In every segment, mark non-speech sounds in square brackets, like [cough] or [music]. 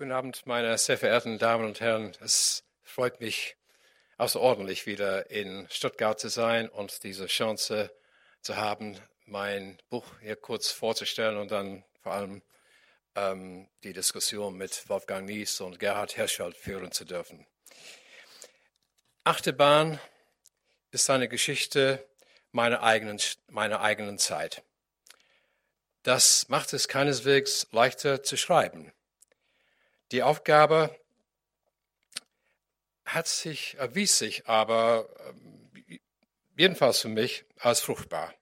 Guten Abend, meine sehr verehrten Damen und Herren. Es freut mich außerordentlich wieder in Stuttgart zu sein und diese Chance zu haben, mein Buch hier kurz vorzustellen und dann vor allem ähm, die Diskussion mit Wolfgang Nies und Gerhard Herschel führen zu dürfen. Achterbahn ist eine Geschichte meiner eigenen, meiner eigenen Zeit. Das macht es keineswegs leichter zu schreiben. Die Aufgabe hat sich, erwies sich aber ähm, jedenfalls für mich als fruchtbar.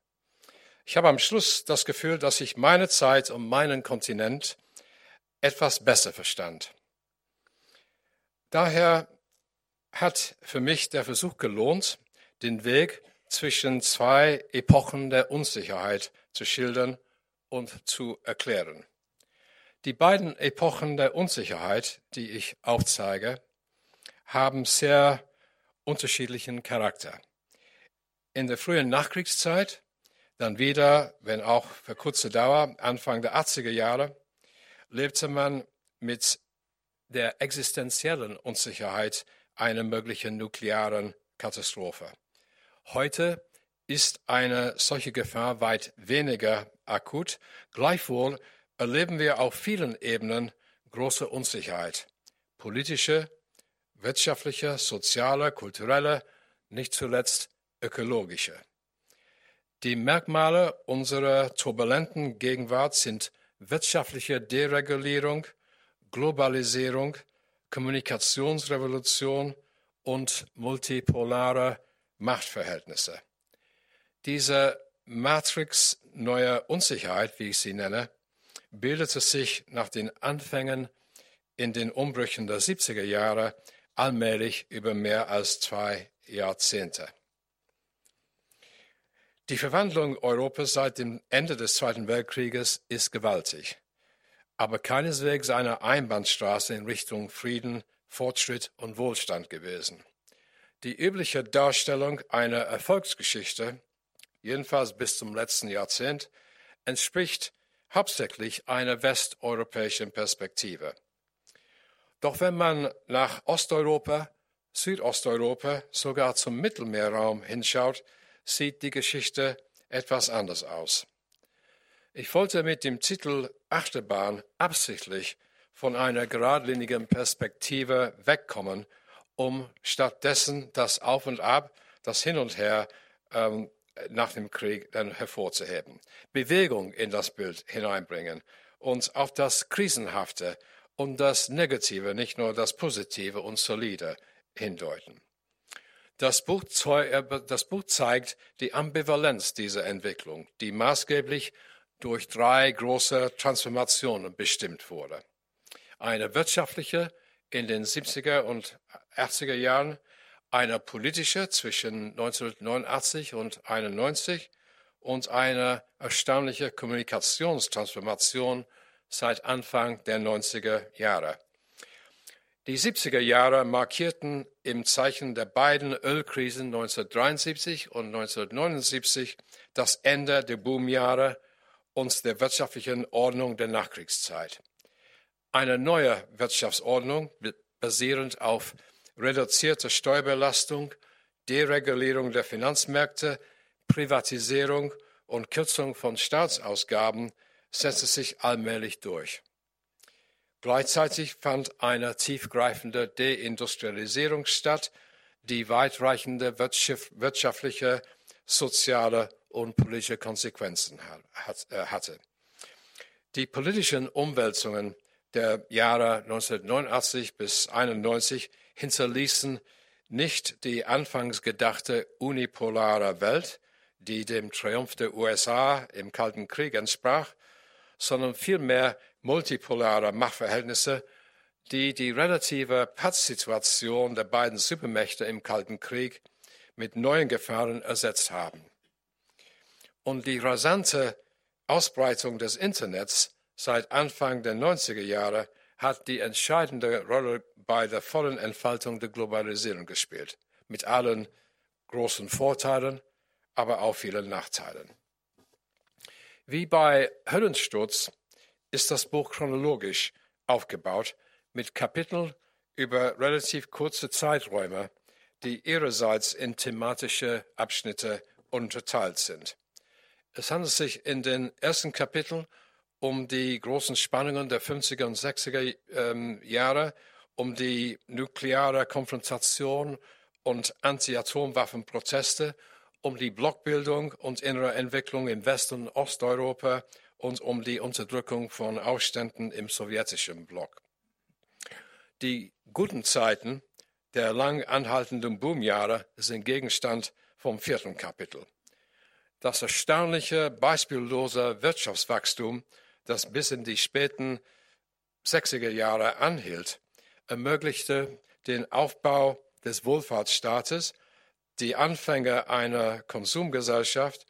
Ich habe am Schluss das Gefühl, dass ich meine Zeit und meinen Kontinent etwas besser verstand. Daher hat für mich der Versuch gelohnt, den Weg zwischen zwei Epochen der Unsicherheit zu schildern und zu erklären. Die beiden Epochen der Unsicherheit, die ich aufzeige, haben sehr unterschiedlichen Charakter. In der frühen Nachkriegszeit, dann wieder, wenn auch für kurze Dauer, Anfang der 80er Jahre, lebte man mit der existenziellen Unsicherheit einer möglichen nuklearen Katastrophe. Heute ist eine solche Gefahr weit weniger akut. Gleichwohl erleben wir auf vielen Ebenen große Unsicherheit. Politische, wirtschaftliche, soziale, kulturelle, nicht zuletzt ökologische. Die Merkmale unserer turbulenten Gegenwart sind wirtschaftliche Deregulierung, Globalisierung, Kommunikationsrevolution und multipolare Machtverhältnisse. Diese Matrix neuer Unsicherheit, wie ich sie nenne, bildete sich nach den Anfängen in den Umbrüchen der 70er Jahre allmählich über mehr als zwei Jahrzehnte. Die Verwandlung Europas seit dem Ende des Zweiten Weltkrieges ist gewaltig, aber keineswegs eine Einbahnstraße in Richtung Frieden, Fortschritt und Wohlstand gewesen. Die übliche Darstellung einer Erfolgsgeschichte, jedenfalls bis zum letzten Jahrzehnt, entspricht hauptsächlich einer westeuropäischen Perspektive. Doch wenn man nach Osteuropa, Südosteuropa, sogar zum Mittelmeerraum hinschaut, sieht die Geschichte etwas anders aus. Ich wollte mit dem Titel Achterbahn absichtlich von einer geradlinigen Perspektive wegkommen, um stattdessen das Auf und Ab, das Hin und Her ähm, nach dem Krieg dann hervorzuheben, Bewegung in das Bild hineinbringen und auf das Krisenhafte und das Negative, nicht nur das Positive und Solide hindeuten. Das Buch, das Buch zeigt die Ambivalenz dieser Entwicklung, die maßgeblich durch drei große Transformationen bestimmt wurde. Eine wirtschaftliche in den 70er und 80er Jahren, eine politische zwischen 1989 und 1991 und eine erstaunliche Kommunikationstransformation seit Anfang der 90er Jahre. Die 70er Jahre markierten im Zeichen der beiden Ölkrisen 1973 und 1979 das Ende der Boomjahre und der wirtschaftlichen Ordnung der Nachkriegszeit. Eine neue Wirtschaftsordnung basierend auf reduzierte Steuerbelastung, Deregulierung der Finanzmärkte, Privatisierung und Kürzung von Staatsausgaben setzte sich allmählich durch. Gleichzeitig fand eine tiefgreifende Deindustrialisierung statt, die weitreichende wirtschaftliche, soziale und politische Konsequenzen äh, hatte. Die politischen Umwälzungen der Jahre 1989 bis 1991 hinterließen nicht die anfangs gedachte unipolare Welt, die dem Triumph der USA im Kalten Krieg entsprach, sondern vielmehr multipolare Machtverhältnisse, die die relative Pattsituation der beiden Supermächte im Kalten Krieg mit neuen Gefahren ersetzt haben. Und die rasante Ausbreitung des Internets seit Anfang der 90er Jahre hat die entscheidende Rolle bei der vollen Entfaltung der Globalisierung gespielt, mit allen großen Vorteilen, aber auch vielen Nachteilen. Wie bei Höllensturz ist das Buch chronologisch aufgebaut, mit Kapiteln über relativ kurze Zeiträume, die ihrerseits in thematische Abschnitte unterteilt sind. Es handelt sich in den ersten Kapiteln um die großen Spannungen der 50er und 60er ähm, Jahre, um die nukleare Konfrontation und Anti-Atomwaffenproteste, um die Blockbildung und innere Entwicklung im West- und Osteuropa und um die Unterdrückung von Aufständen im sowjetischen Block. Die guten Zeiten der lang anhaltenden Boomjahre sind Gegenstand vom vierten Kapitel. Das erstaunliche, beispiellose Wirtschaftswachstum, das bis in die späten 60er Jahre anhielt, ermöglichte den Aufbau des Wohlfahrtsstaates, die Anfänge einer Konsumgesellschaft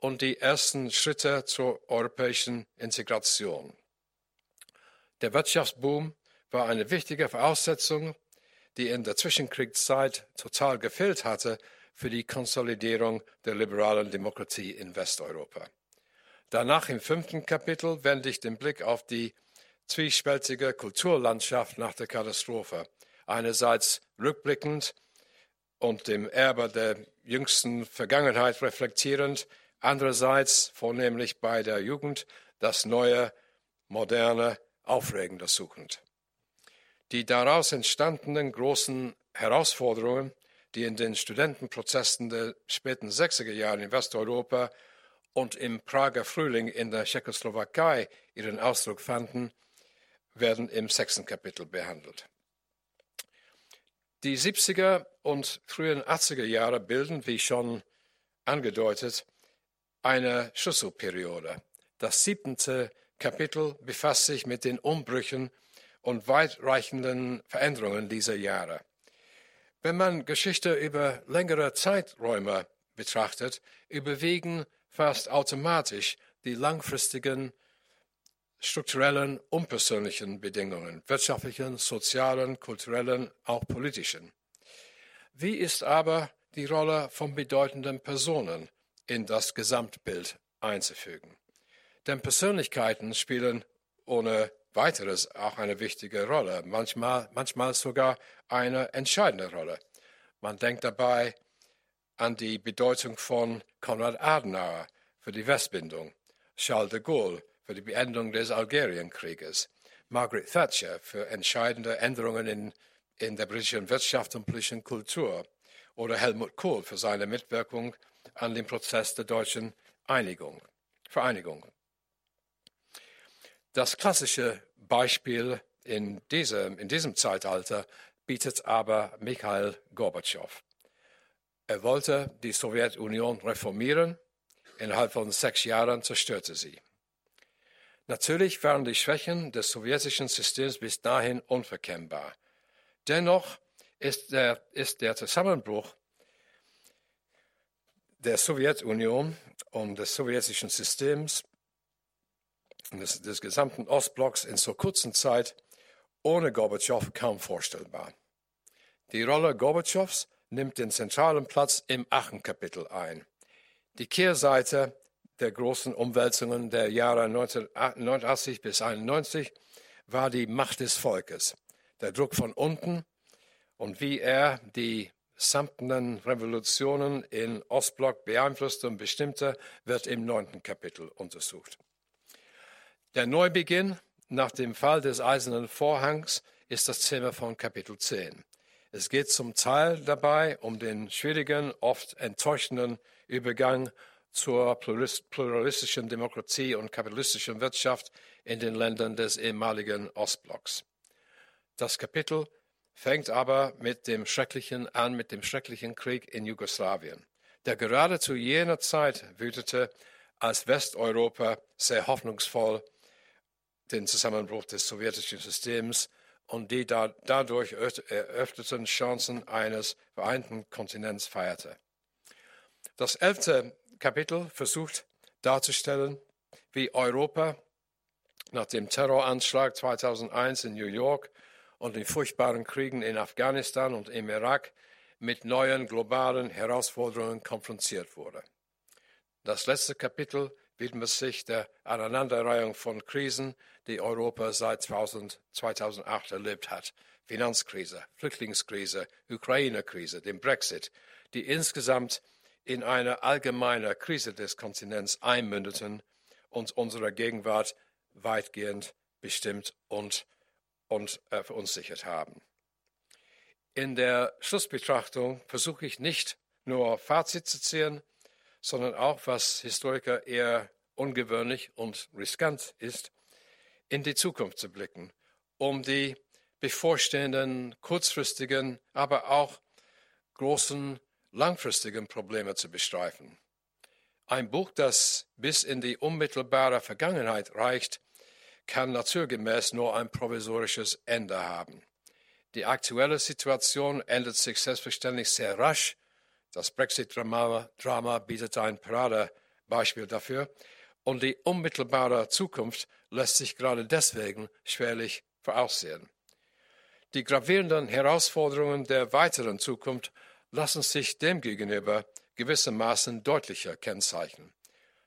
und die ersten Schritte zur europäischen Integration. Der Wirtschaftsboom war eine wichtige Voraussetzung, die in der Zwischenkriegszeit total gefehlt hatte für die Konsolidierung der liberalen Demokratie in Westeuropa. Danach im fünften Kapitel wende ich den Blick auf die zwiespältige Kulturlandschaft nach der Katastrophe. Einerseits rückblickend und dem Erbe der jüngsten Vergangenheit reflektierend, andererseits vornehmlich bei der Jugend das neue, moderne, aufregende suchend. Die daraus entstandenen großen Herausforderungen, die in den Studentenprozessen der späten 60er Jahre in Westeuropa und im Prager Frühling in der Tschechoslowakei ihren Ausdruck fanden, werden im sechsten Kapitel behandelt. Die 70er und frühen 80er Jahre bilden, wie schon angedeutet, eine Schlüsselperiode. Das siebente Kapitel befasst sich mit den Umbrüchen und weitreichenden Veränderungen dieser Jahre. Wenn man Geschichte über längere Zeiträume betrachtet, überwiegen fast automatisch die langfristigen strukturellen und persönlichen Bedingungen, wirtschaftlichen, sozialen, kulturellen, auch politischen. Wie ist aber die Rolle von bedeutenden Personen in das Gesamtbild einzufügen? Denn Persönlichkeiten spielen ohne weiteres auch eine wichtige Rolle, manchmal, manchmal sogar eine entscheidende Rolle. Man denkt dabei an die Bedeutung von Konrad Adenauer für die Westbindung, Charles de Gaulle für die Beendung des Algerienkrieges, Margaret Thatcher für entscheidende Änderungen in, in der britischen Wirtschaft und politischen Kultur oder Helmut Kohl für seine Mitwirkung an dem Prozess der deutschen Einigung, Vereinigung. Das klassische Beispiel in diesem, in diesem Zeitalter bietet aber Mikhail Gorbatschow. Er wollte die Sowjetunion reformieren, innerhalb von sechs Jahren zerstörte sie. Natürlich waren die Schwächen des sowjetischen Systems bis dahin unverkennbar. Dennoch ist der, ist der Zusammenbruch der Sowjetunion und des sowjetischen Systems des, des gesamten Ostblocks in so kurzer Zeit ohne Gorbatschow kaum vorstellbar. Die Rolle Gorbatschows nimmt den zentralen Platz im achten Kapitel ein. Die Kehrseite der großen Umwälzungen der Jahre 1989 bis 1991 war die Macht des Volkes, der Druck von unten und wie er die samtenen Revolutionen in Ostblock beeinflusste und bestimmte, wird im neunten Kapitel untersucht. Der Neubeginn nach dem Fall des Eisernen Vorhangs ist das Thema von Kapitel 10. Es geht zum Teil dabei um den schwierigen, oft enttäuschenden Übergang zur pluralistischen Demokratie und kapitalistischen Wirtschaft in den Ländern des ehemaligen Ostblocks. Das Kapitel fängt aber mit dem schrecklichen an, mit dem schrecklichen Krieg in Jugoslawien, der gerade zu jener Zeit wütete, als Westeuropa sehr hoffnungsvoll den Zusammenbruch des sowjetischen Systems und die da, dadurch eröffneten Chancen eines vereinten Kontinents feierte. Das elfte Kapitel versucht darzustellen, wie Europa nach dem Terroranschlag 2001 in New York und den furchtbaren Kriegen in Afghanistan und im Irak mit neuen globalen Herausforderungen konfrontiert wurde. Das letzte Kapitel widmet sich der Aneinanderreihung von Krisen, die Europa seit 2008 erlebt hat. Finanzkrise, Flüchtlingskrise, Ukraine-Krise, dem Brexit, die insgesamt in eine allgemeine Krise des Kontinents einmündeten und unsere Gegenwart weitgehend bestimmt und, und äh, verunsichert haben. In der Schlussbetrachtung versuche ich nicht nur Fazit zu ziehen, sondern auch, was Historiker eher ungewöhnlich und riskant ist, in die Zukunft zu blicken, um die bevorstehenden kurzfristigen, aber auch großen langfristigen Probleme zu bestreifen. Ein Buch, das bis in die unmittelbare Vergangenheit reicht, kann naturgemäß nur ein provisorisches Ende haben. Die aktuelle Situation ändert sich selbstverständlich sehr rasch. Das Brexit-Drama bietet ein Paradebeispiel dafür. Und die unmittelbare Zukunft lässt sich gerade deswegen schwerlich voraussehen. Die gravierenden Herausforderungen der weiteren Zukunft lassen sich demgegenüber gewissermaßen deutlicher kennzeichnen.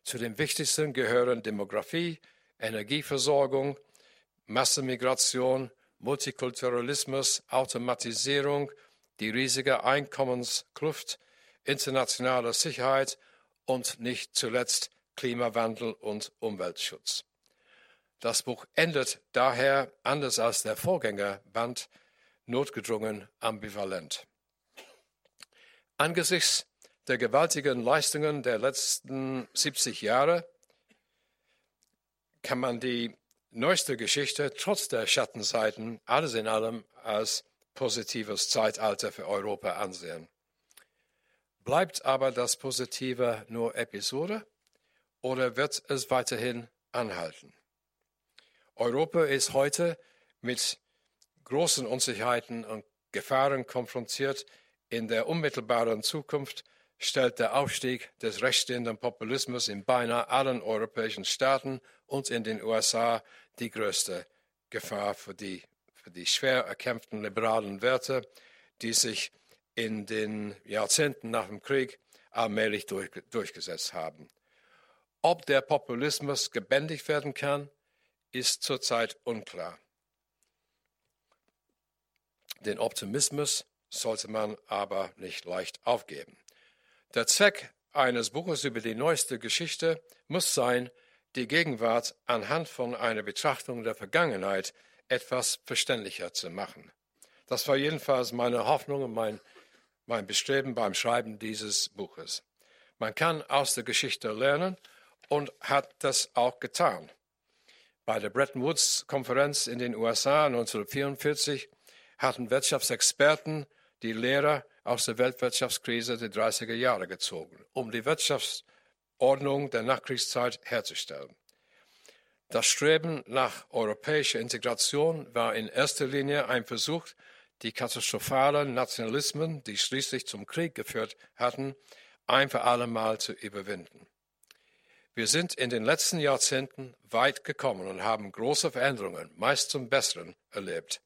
Zu den wichtigsten gehören Demografie, Energieversorgung, Massenmigration, Multikulturalismus, Automatisierung, die riesige Einkommenskluft, internationale Sicherheit und nicht zuletzt Klimawandel und Umweltschutz. Das Buch endet daher, anders als der Vorgängerband, notgedrungen ambivalent. Angesichts der gewaltigen Leistungen der letzten 70 Jahre kann man die neueste Geschichte trotz der Schattenseiten alles in allem als positives Zeitalter für Europa ansehen. Bleibt aber das Positive nur Episode oder wird es weiterhin anhalten? Europa ist heute mit großen Unsicherheiten und Gefahren konfrontiert, in der unmittelbaren Zukunft stellt der Aufstieg des rechtsstehenden Populismus in beinahe allen europäischen Staaten und in den USA die größte Gefahr für die, für die schwer erkämpften liberalen Werte, die sich in den Jahrzehnten nach dem Krieg allmählich durch, durchgesetzt haben. Ob der Populismus gebändigt werden kann, ist zurzeit unklar. Den Optimismus sollte man aber nicht leicht aufgeben. Der Zweck eines Buches über die neueste Geschichte muss sein, die Gegenwart anhand von einer Betrachtung der Vergangenheit etwas verständlicher zu machen. Das war jedenfalls meine Hoffnung und mein, mein Bestreben beim Schreiben dieses Buches. Man kann aus der Geschichte lernen und hat das auch getan. Bei der Bretton Woods-Konferenz in den USA 1944 hatten Wirtschaftsexperten die Lehre aus der Weltwirtschaftskrise der 30er Jahre gezogen, um die Wirtschaftsordnung der Nachkriegszeit herzustellen. Das Streben nach europäischer Integration war in erster Linie ein Versuch, die katastrophalen Nationalismen, die schließlich zum Krieg geführt hatten, ein für allemal zu überwinden. Wir sind in den letzten Jahrzehnten weit gekommen und haben große Veränderungen, meist zum Besseren, erlebt.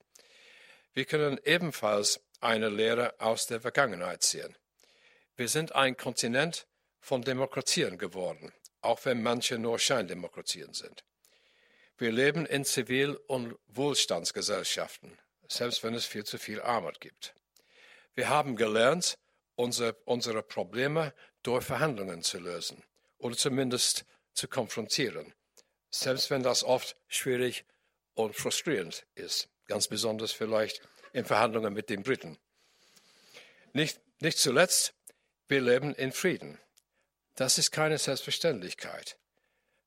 Wir können ebenfalls eine Lehre aus der Vergangenheit ziehen. Wir sind ein Kontinent von Demokratien geworden, auch wenn manche nur Scheindemokratien sind. Wir leben in Zivil- und Wohlstandsgesellschaften, selbst wenn es viel zu viel Armut gibt. Wir haben gelernt, unsere, unsere Probleme durch Verhandlungen zu lösen oder zumindest zu konfrontieren, selbst wenn das oft schwierig und frustrierend ist, ganz besonders vielleicht in Verhandlungen mit den Briten. Nicht, nicht zuletzt, wir leben in Frieden. Das ist keine Selbstverständlichkeit.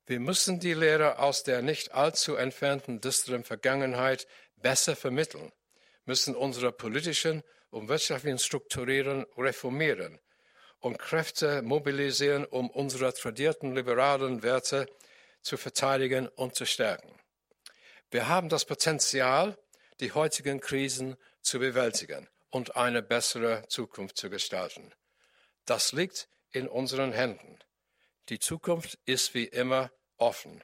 Wir müssen die Lehre aus der nicht allzu entfernten düsteren Vergangenheit besser vermitteln, müssen unsere politischen und wirtschaftlichen Strukturen reformieren und Kräfte mobilisieren, um unsere tradierten liberalen Werte zu verteidigen und zu stärken. Wir haben das Potenzial, die heutigen Krisen zu bewältigen und eine bessere Zukunft zu gestalten. Das liegt in unseren Händen. Die Zukunft ist wie immer offen.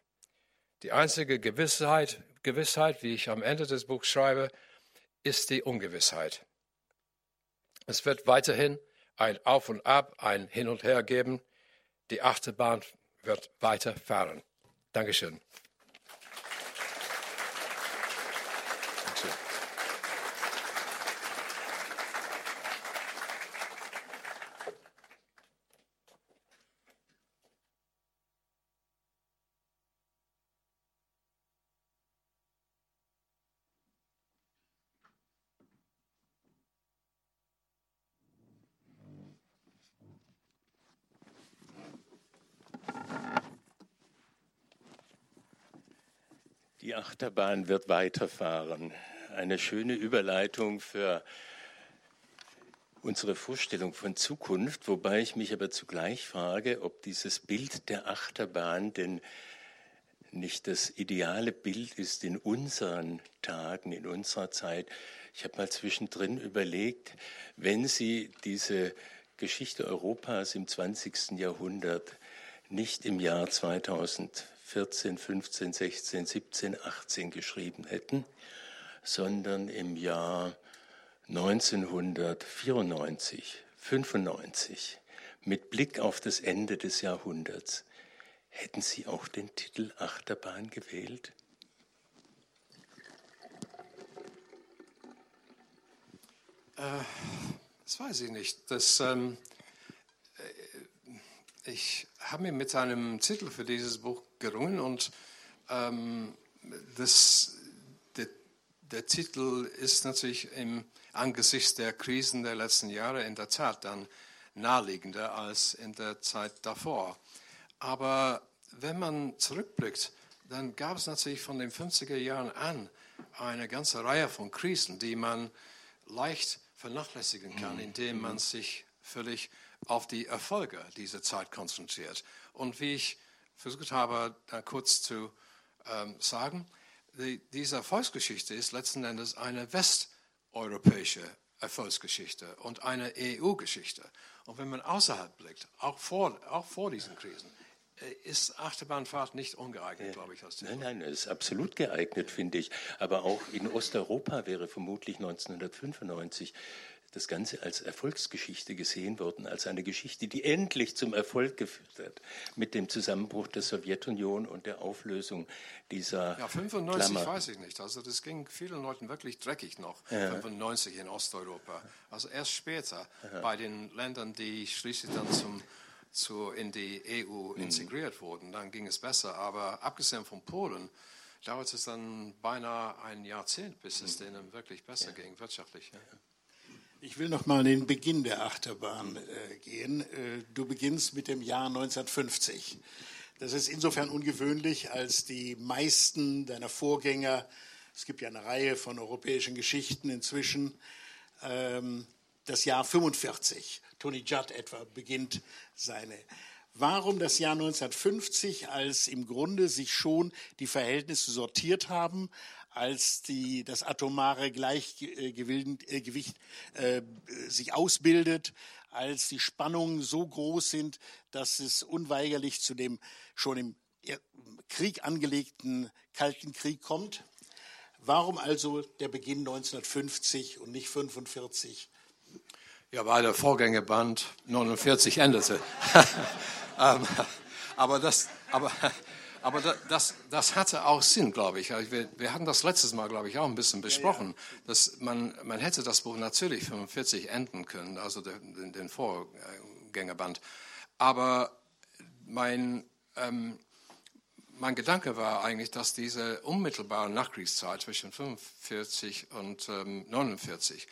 Die einzige Gewissheit, Gewissheit, wie ich am Ende des Buchs schreibe, ist die Ungewissheit. Es wird weiterhin ein Auf und Ab, ein Hin und Her geben. Die Achterbahn wird weiterfahren. Dankeschön. Die Achterbahn wird weiterfahren. Eine schöne Überleitung für unsere Vorstellung von Zukunft, wobei ich mich aber zugleich frage, ob dieses Bild der Achterbahn denn nicht das ideale Bild ist in unseren Tagen, in unserer Zeit. Ich habe mal zwischendrin überlegt, wenn Sie diese Geschichte Europas im 20. Jahrhundert nicht im Jahr 2000 14, 15, 16, 17, 18 geschrieben hätten, sondern im Jahr 1994, 95, mit Blick auf das Ende des Jahrhunderts, hätten Sie auch den Titel Achterbahn gewählt? Äh, das weiß ich nicht. Das, ähm, ich habe mir mit einem Titel für dieses Buch gerungen und ähm, das, der, der, Titel ist natürlich im angesichts der Krisen der letzten Jahre in der Tat dann naheliegender als in der Zeit davor. Aber wenn man zurückblickt, dann gab es natürlich von den 50er Jahren an eine ganze Reihe von Krisen, die man leicht vernachlässigen kann, mhm. indem man sich völlig auf die Erfolge dieser Zeit konzentriert. Und wie ich versucht habe, da kurz zu ähm, sagen, die, diese Erfolgsgeschichte ist letzten Endes eine westeuropäische Erfolgsgeschichte und eine EU-Geschichte. Und wenn man außerhalb blickt, auch vor, auch vor diesen Krisen, äh, ist Achterbahnfahrt nicht ungeeignet, ja. glaube ich. Als nein, nein, es ist absolut geeignet, finde ich. Aber auch in Osteuropa wäre vermutlich 1995 das Ganze als Erfolgsgeschichte gesehen worden, als eine Geschichte, die endlich zum Erfolg geführt hat, mit dem Zusammenbruch der Sowjetunion und der Auflösung dieser. Ja, 95 Klammer. weiß ich nicht. Also das ging vielen Leuten wirklich dreckig noch, ja. 95 in Osteuropa. Also erst später Aha. bei den Ländern, die schließlich dann zum zu, in die EU mhm. integriert wurden, dann ging es besser. Aber abgesehen von Polen dauerte es dann beinahe ein Jahrzehnt, bis es mhm. denen wirklich besser ja. ging, wirtschaftlich. Ja. Ich will noch mal den Beginn der Achterbahn äh, gehen. Äh, du beginnst mit dem Jahr 1950. Das ist insofern ungewöhnlich, als die meisten deiner Vorgänger, es gibt ja eine Reihe von europäischen Geschichten inzwischen, ähm, das Jahr 45, Tony Judd etwa, beginnt seine. Warum das Jahr 1950, als im Grunde sich schon die Verhältnisse sortiert haben, als die, das atomare Gleichgewicht äh, sich ausbildet, als die Spannungen so groß sind, dass es unweigerlich zu dem schon im Krieg angelegten Kalten Krieg kommt. Warum also der Beginn 1950 und nicht 45? Ja, weil der Vorgängerband 49 endete. [laughs] ähm, aber das, aber aber das, das hatte auch Sinn, glaube ich. Also wir, wir hatten das letztes Mal, glaube ich, auch ein bisschen besprochen, dass man, man hätte das Buch natürlich 45 enden können, also den, den Vorgängerband. Aber mein, ähm, mein Gedanke war eigentlich, dass diese unmittelbare Nachkriegszeit zwischen 45 und ähm, 49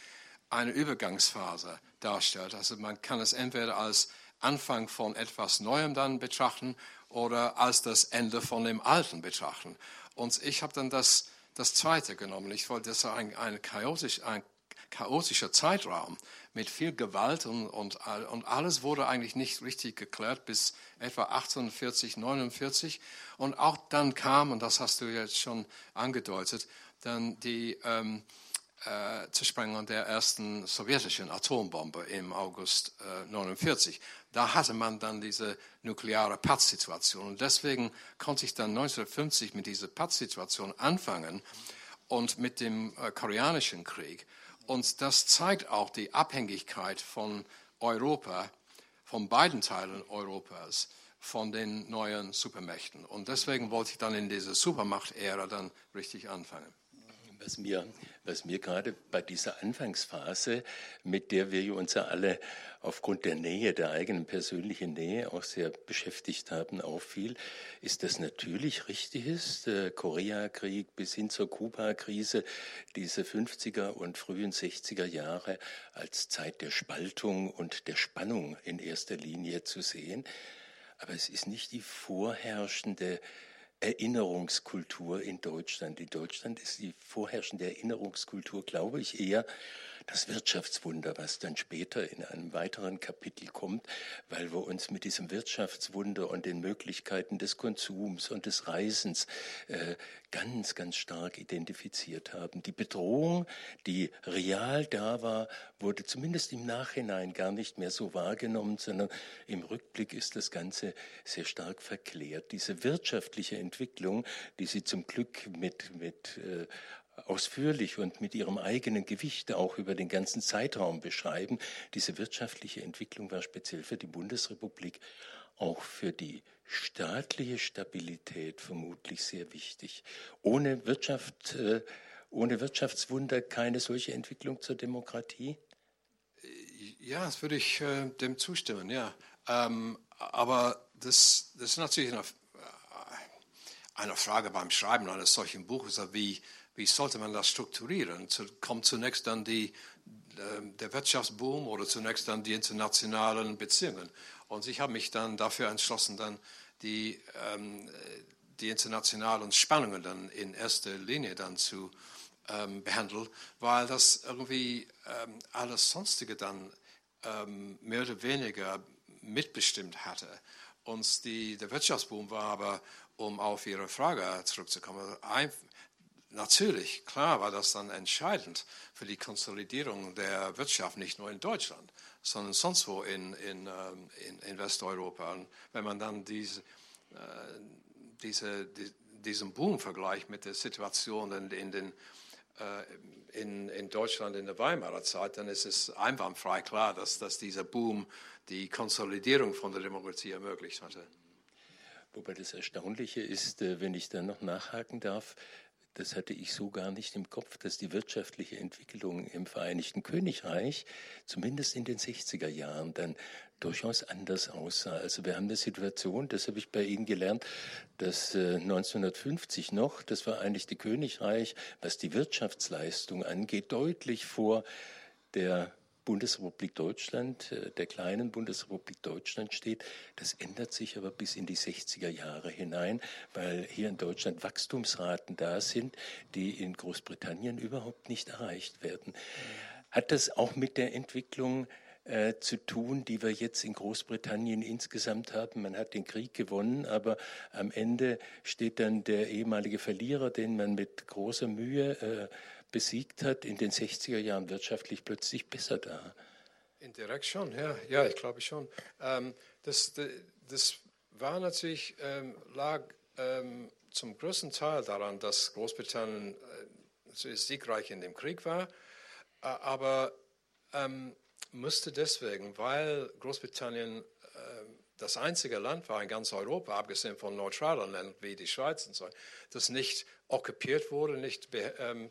eine Übergangsphase darstellt. Also man kann es entweder als Anfang von etwas Neuem dann betrachten oder als das Ende von dem Alten betrachten. Und ich habe dann das, das Zweite genommen. Ich wollte, das ein, ein, chaotisch, ein chaotischer Zeitraum mit viel Gewalt und, und, und alles wurde eigentlich nicht richtig geklärt bis etwa 1840, 49. Und auch dann kam, und das hast du jetzt schon angedeutet, dann die ähm, äh, Zersprengung der ersten sowjetischen Atombombe im August äh, 49 da hatte man dann diese nukleare Pattsituation. Und deswegen konnte ich dann 1950 mit dieser Pattsituation anfangen und mit dem äh, Koreanischen Krieg. Und das zeigt auch die Abhängigkeit von Europa, von beiden Teilen Europas, von den neuen Supermächten. Und deswegen wollte ich dann in diese Supermacht-Ära dann richtig anfangen. Was mir, was mir gerade bei dieser Anfangsphase, mit der wir uns ja alle aufgrund der Nähe, der eigenen persönlichen Nähe auch sehr beschäftigt haben, auffiel, ist, dass natürlich richtig ist, der Koreakrieg bis hin zur Kuba-Krise, diese 50er und frühen 60er Jahre als Zeit der Spaltung und der Spannung in erster Linie zu sehen. Aber es ist nicht die vorherrschende Erinnerungskultur in Deutschland. In Deutschland ist die vorherrschende Erinnerungskultur, glaube ich, eher das Wirtschaftswunder, was dann später in einem weiteren Kapitel kommt, weil wir uns mit diesem Wirtschaftswunder und den Möglichkeiten des Konsums und des Reisens äh, ganz, ganz stark identifiziert haben. Die Bedrohung, die real da war, wurde zumindest im Nachhinein gar nicht mehr so wahrgenommen, sondern im Rückblick ist das Ganze sehr stark verklärt. Diese wirtschaftliche Entwicklung, die Sie zum Glück mit, mit äh, ausführlich und mit ihrem eigenen Gewicht auch über den ganzen Zeitraum beschreiben. Diese wirtschaftliche Entwicklung war speziell für die Bundesrepublik auch für die staatliche Stabilität vermutlich sehr wichtig. Ohne Wirtschaft, äh, ohne Wirtschaftswunder keine solche Entwicklung zur Demokratie? Ja, das würde ich äh, dem zustimmen, ja. Ähm, aber das, das ist natürlich eine, äh, eine Frage beim Schreiben eines solchen Buches, wie, wie sollte man das strukturieren? Kommt zunächst dann die, ähm, der Wirtschaftsboom oder zunächst dann die internationalen Beziehungen? Und ich habe mich dann dafür entschlossen, dann die, ähm, die internationalen Spannungen dann in erster Linie dann zu ähm, behandeln, weil das irgendwie ähm, alles Sonstige dann ähm, mehr oder weniger mitbestimmt hatte. Und die, der Wirtschaftsboom war aber, um auf Ihre Frage zurückzukommen, ein, Natürlich, klar war das dann entscheidend für die Konsolidierung der Wirtschaft, nicht nur in Deutschland, sondern sonst wo in, in, ähm, in, in Westeuropa. Und wenn man dann diese, äh, diese, die, diesen Boom vergleicht mit der Situation in, in, den, äh, in, in Deutschland in der Weimarer Zeit, dann ist es einwandfrei klar, dass, dass dieser Boom die Konsolidierung von der Demokratie ermöglicht hatte. Wobei das Erstaunliche ist, äh, wenn ich da noch nachhaken darf, das hatte ich so gar nicht im Kopf, dass die wirtschaftliche Entwicklung im Vereinigten Königreich zumindest in den 60er Jahren dann durchaus anders aussah. Also wir haben eine Situation, das habe ich bei Ihnen gelernt, dass 1950 äh, noch das Vereinigte Königreich, was die Wirtschaftsleistung angeht, deutlich vor der Bundesrepublik Deutschland, äh, der kleinen Bundesrepublik Deutschland steht. Das ändert sich aber bis in die 60er Jahre hinein, weil hier in Deutschland Wachstumsraten da sind, die in Großbritannien überhaupt nicht erreicht werden. Hat das auch mit der Entwicklung äh, zu tun, die wir jetzt in Großbritannien insgesamt haben. Man hat den Krieg gewonnen, aber am Ende steht dann der ehemalige Verlierer, den man mit großer Mühe äh, besiegt hat, in den 60er Jahren wirtschaftlich plötzlich besser da. Indirekt schon, ja, ja ich glaube schon. Ähm, das, das war natürlich, ähm, lag ähm, zum größten Teil daran, dass Großbritannien äh, siegreich in dem Krieg war, äh, aber ähm, musste deswegen, weil Großbritannien äh, das einzige Land war in ganz Europa, abgesehen von neutralen Ländern wie die Schweiz und so, das nicht okkupiert wurde, nicht ähm,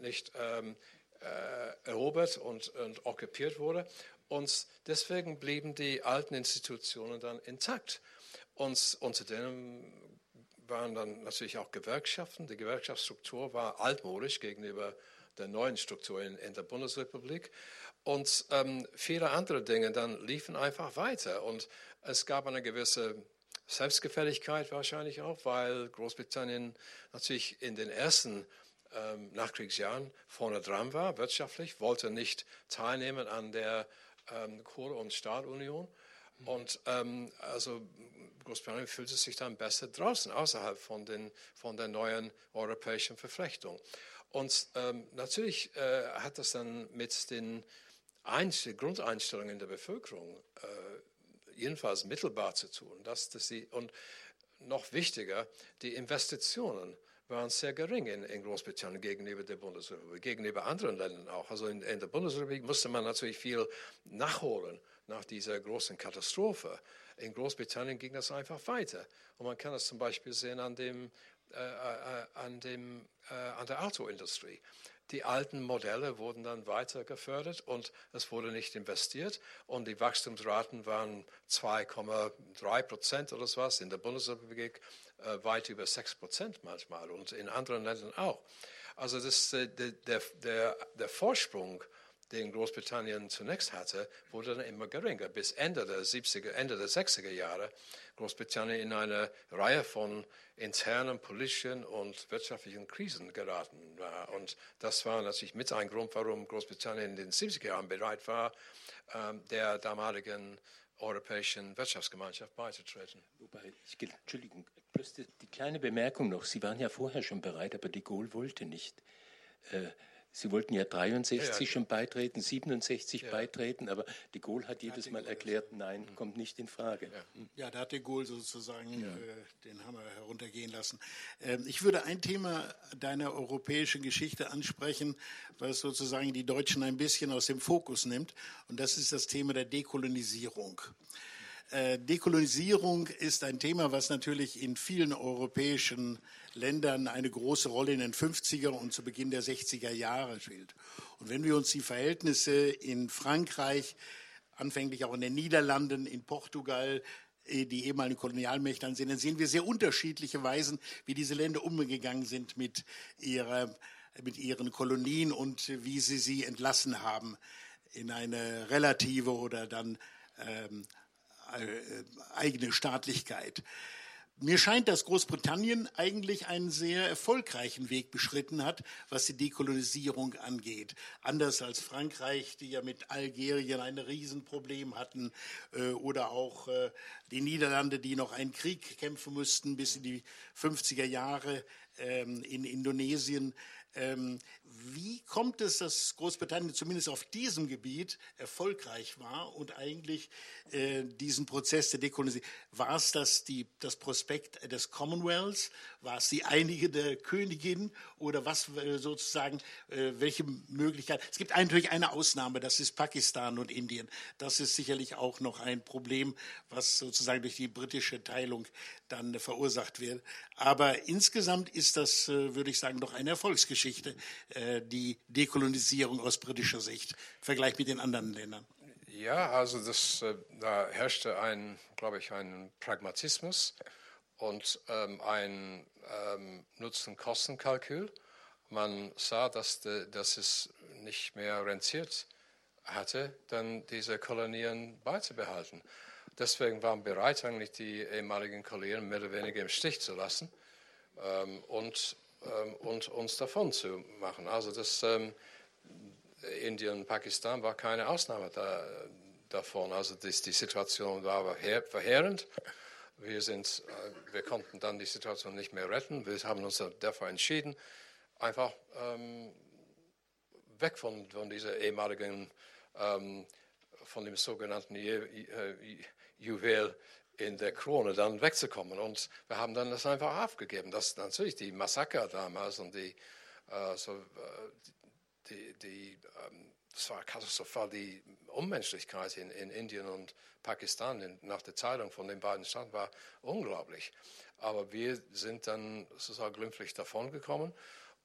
nicht ähm, äh, erobert und, und okkupiert wurde. Und deswegen blieben die alten Institutionen dann intakt. Und unter denen waren dann natürlich auch Gewerkschaften. Die Gewerkschaftsstruktur war altmodisch gegenüber der neuen Struktur in, in der Bundesrepublik. Und ähm, viele andere Dinge dann liefen einfach weiter. Und es gab eine gewisse Selbstgefälligkeit wahrscheinlich auch, weil Großbritannien natürlich in den ersten ähm, Nachkriegsjahren vorne dran war, wirtschaftlich, wollte nicht teilnehmen an der ähm, Kohle- und Stahlunion. Und ähm, also Großbritannien fühlte sich dann besser draußen, außerhalb von, den, von der neuen europäischen Verflechtung. Und ähm, natürlich äh, hat das dann mit den Einzel Grundeinstellungen der Bevölkerung äh, jedenfalls mittelbar zu tun. Dass, dass sie, und noch wichtiger, die Investitionen waren sehr gering in, in Großbritannien gegenüber der Bundesrepublik, gegenüber anderen Ländern auch. Also in, in der Bundesrepublik musste man natürlich viel nachholen nach dieser großen Katastrophe. In Großbritannien ging das einfach weiter. Und man kann das zum Beispiel sehen an, dem, äh, äh, an, dem, äh, an der Autoindustrie. Die alten Modelle wurden dann weiter gefördert und es wurde nicht investiert und die Wachstumsraten waren 2,3 Prozent oder so was in der Bundesrepublik, weit über 6 Prozent manchmal und in anderen Ländern auch. Also das, äh, der, der, der Vorsprung den Großbritannien zunächst hatte, wurde dann immer geringer. Bis Ende der 70er, Ende der 60er Jahre Großbritannien in eine Reihe von internen politischen und wirtschaftlichen Krisen geraten war. Und das war natürlich mit ein Grund, warum Großbritannien in den 70er Jahren bereit war, ähm, der damaligen Europäischen Wirtschaftsgemeinschaft beizutreten. Wobei, ich, Entschuldigung, bloß die, die, kleine Bemerkung noch. Sie waren ja vorher schon bereit, aber de Gaulle wollte nicht. Äh, Sie wollten ja 63 ja, ja. schon beitreten, 67 ja. beitreten, aber de Gaulle hat jedes Mal erklärt, nein, mhm. kommt nicht in Frage. Ja, da hat de Gaulle sozusagen äh, den Hammer heruntergehen lassen. Ähm, ich würde ein Thema deiner europäischen Geschichte ansprechen, was sozusagen die Deutschen ein bisschen aus dem Fokus nimmt, und das ist das Thema der Dekolonisierung. Äh, Dekolonisierung ist ein Thema, was natürlich in vielen europäischen Ländern eine große Rolle in den 50er und zu Beginn der 60er Jahre spielt. Und wenn wir uns die Verhältnisse in Frankreich, anfänglich auch in den Niederlanden, in Portugal, äh, die ehemaligen Kolonialmächte ansehen, dann sehen wir sehr unterschiedliche Weisen, wie diese Länder umgegangen sind mit, ihrer, mit ihren Kolonien und wie sie sie entlassen haben in eine relative oder dann ähm, äh, eigene Staatlichkeit. Mir scheint, dass Großbritannien eigentlich einen sehr erfolgreichen Weg beschritten hat, was die Dekolonisierung angeht. Anders als Frankreich, die ja mit Algerien ein Riesenproblem hatten, äh, oder auch äh, die Niederlande, die noch einen Krieg kämpfen mussten bis in die 50er Jahre ähm, in Indonesien. Ähm, wie kommt es, dass Großbritannien zumindest auf diesem Gebiet erfolgreich war und eigentlich äh, diesen Prozess der Dekolonisierung, war es das, die, das Prospekt des Commonwealths, war es die Einige der Königin oder was äh, sozusagen, äh, welche Möglichkeit? Es gibt natürlich eine Ausnahme, das ist Pakistan und Indien. Das ist sicherlich auch noch ein Problem, was sozusagen durch die britische Teilung dann verursacht wird. Aber insgesamt ist das, äh, würde ich sagen, doch eine Erfolgsgeschichte, äh, die Dekolonisierung aus britischer Sicht, im Vergleich mit den anderen Ländern. Ja, also das, äh, da herrschte ein, glaube ich, ein Pragmatismus und ähm, ein ähm, Nutzen-Kosten-Kalkül. Man sah, dass, de, dass es nicht mehr rentiert hatte, dann diese Kolonien beizubehalten. Deswegen waren bereit, eigentlich die ehemaligen Kolonien mehr oder weniger im Stich zu lassen ähm, und, ähm, und uns davon zu machen. Also das ähm, Indien und Pakistan war keine Ausnahme da, davon. Also das, die Situation war verheerend. Wir, sind, äh, wir konnten dann die Situation nicht mehr retten. Wir haben uns dafür entschieden, einfach ähm, weg von, von dieser ehemaligen, ähm, von dem sogenannten Juwel in der Krone dann wegzukommen. Und wir haben dann das einfach aufgegeben. Das natürlich die Massaker damals und die, äh, so, äh, die, die ähm, das war katastrophal, die Unmenschlichkeit in, in Indien und Pakistan in, nach der Teilung von den beiden Staaten war unglaublich. Aber wir sind dann sozusagen glimpflich davongekommen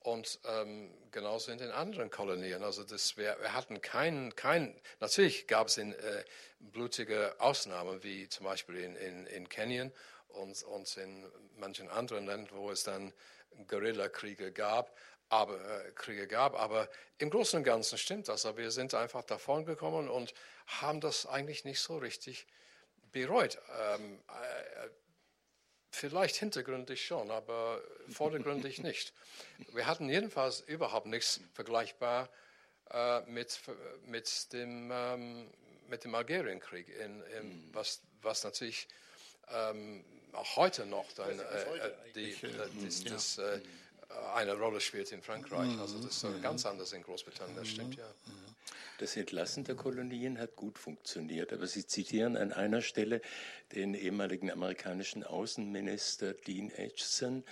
und ähm, genauso in den anderen Kolonien. Also das, wir, wir hatten keinen, kein, natürlich gab es in, äh, blutige Ausnahmen, wie zum Beispiel in, in, in Kenia und, und in manchen anderen Ländern, wo es dann Guerillakriege gab, aber, äh, Kriege gab. Aber im Großen und Ganzen stimmt das. Aber wir sind einfach davon gekommen und haben das eigentlich nicht so richtig bereut. Ähm, äh, Vielleicht hintergründig schon, aber vordergründig [laughs] nicht. Wir hatten jedenfalls überhaupt nichts vergleichbar äh, mit, mit, dem, ähm, mit dem Algerienkrieg, in, in, mhm. was, was natürlich ähm, auch heute noch dann, äh, die, äh, das, das, äh, eine Rolle spielt in Frankreich. Also das ist ganz anders in Großbritannien, das stimmt ja. Das Entlassen der Kolonien hat gut funktioniert, aber Sie zitieren an einer Stelle den ehemaligen amerikanischen Außenminister Dean Acheson,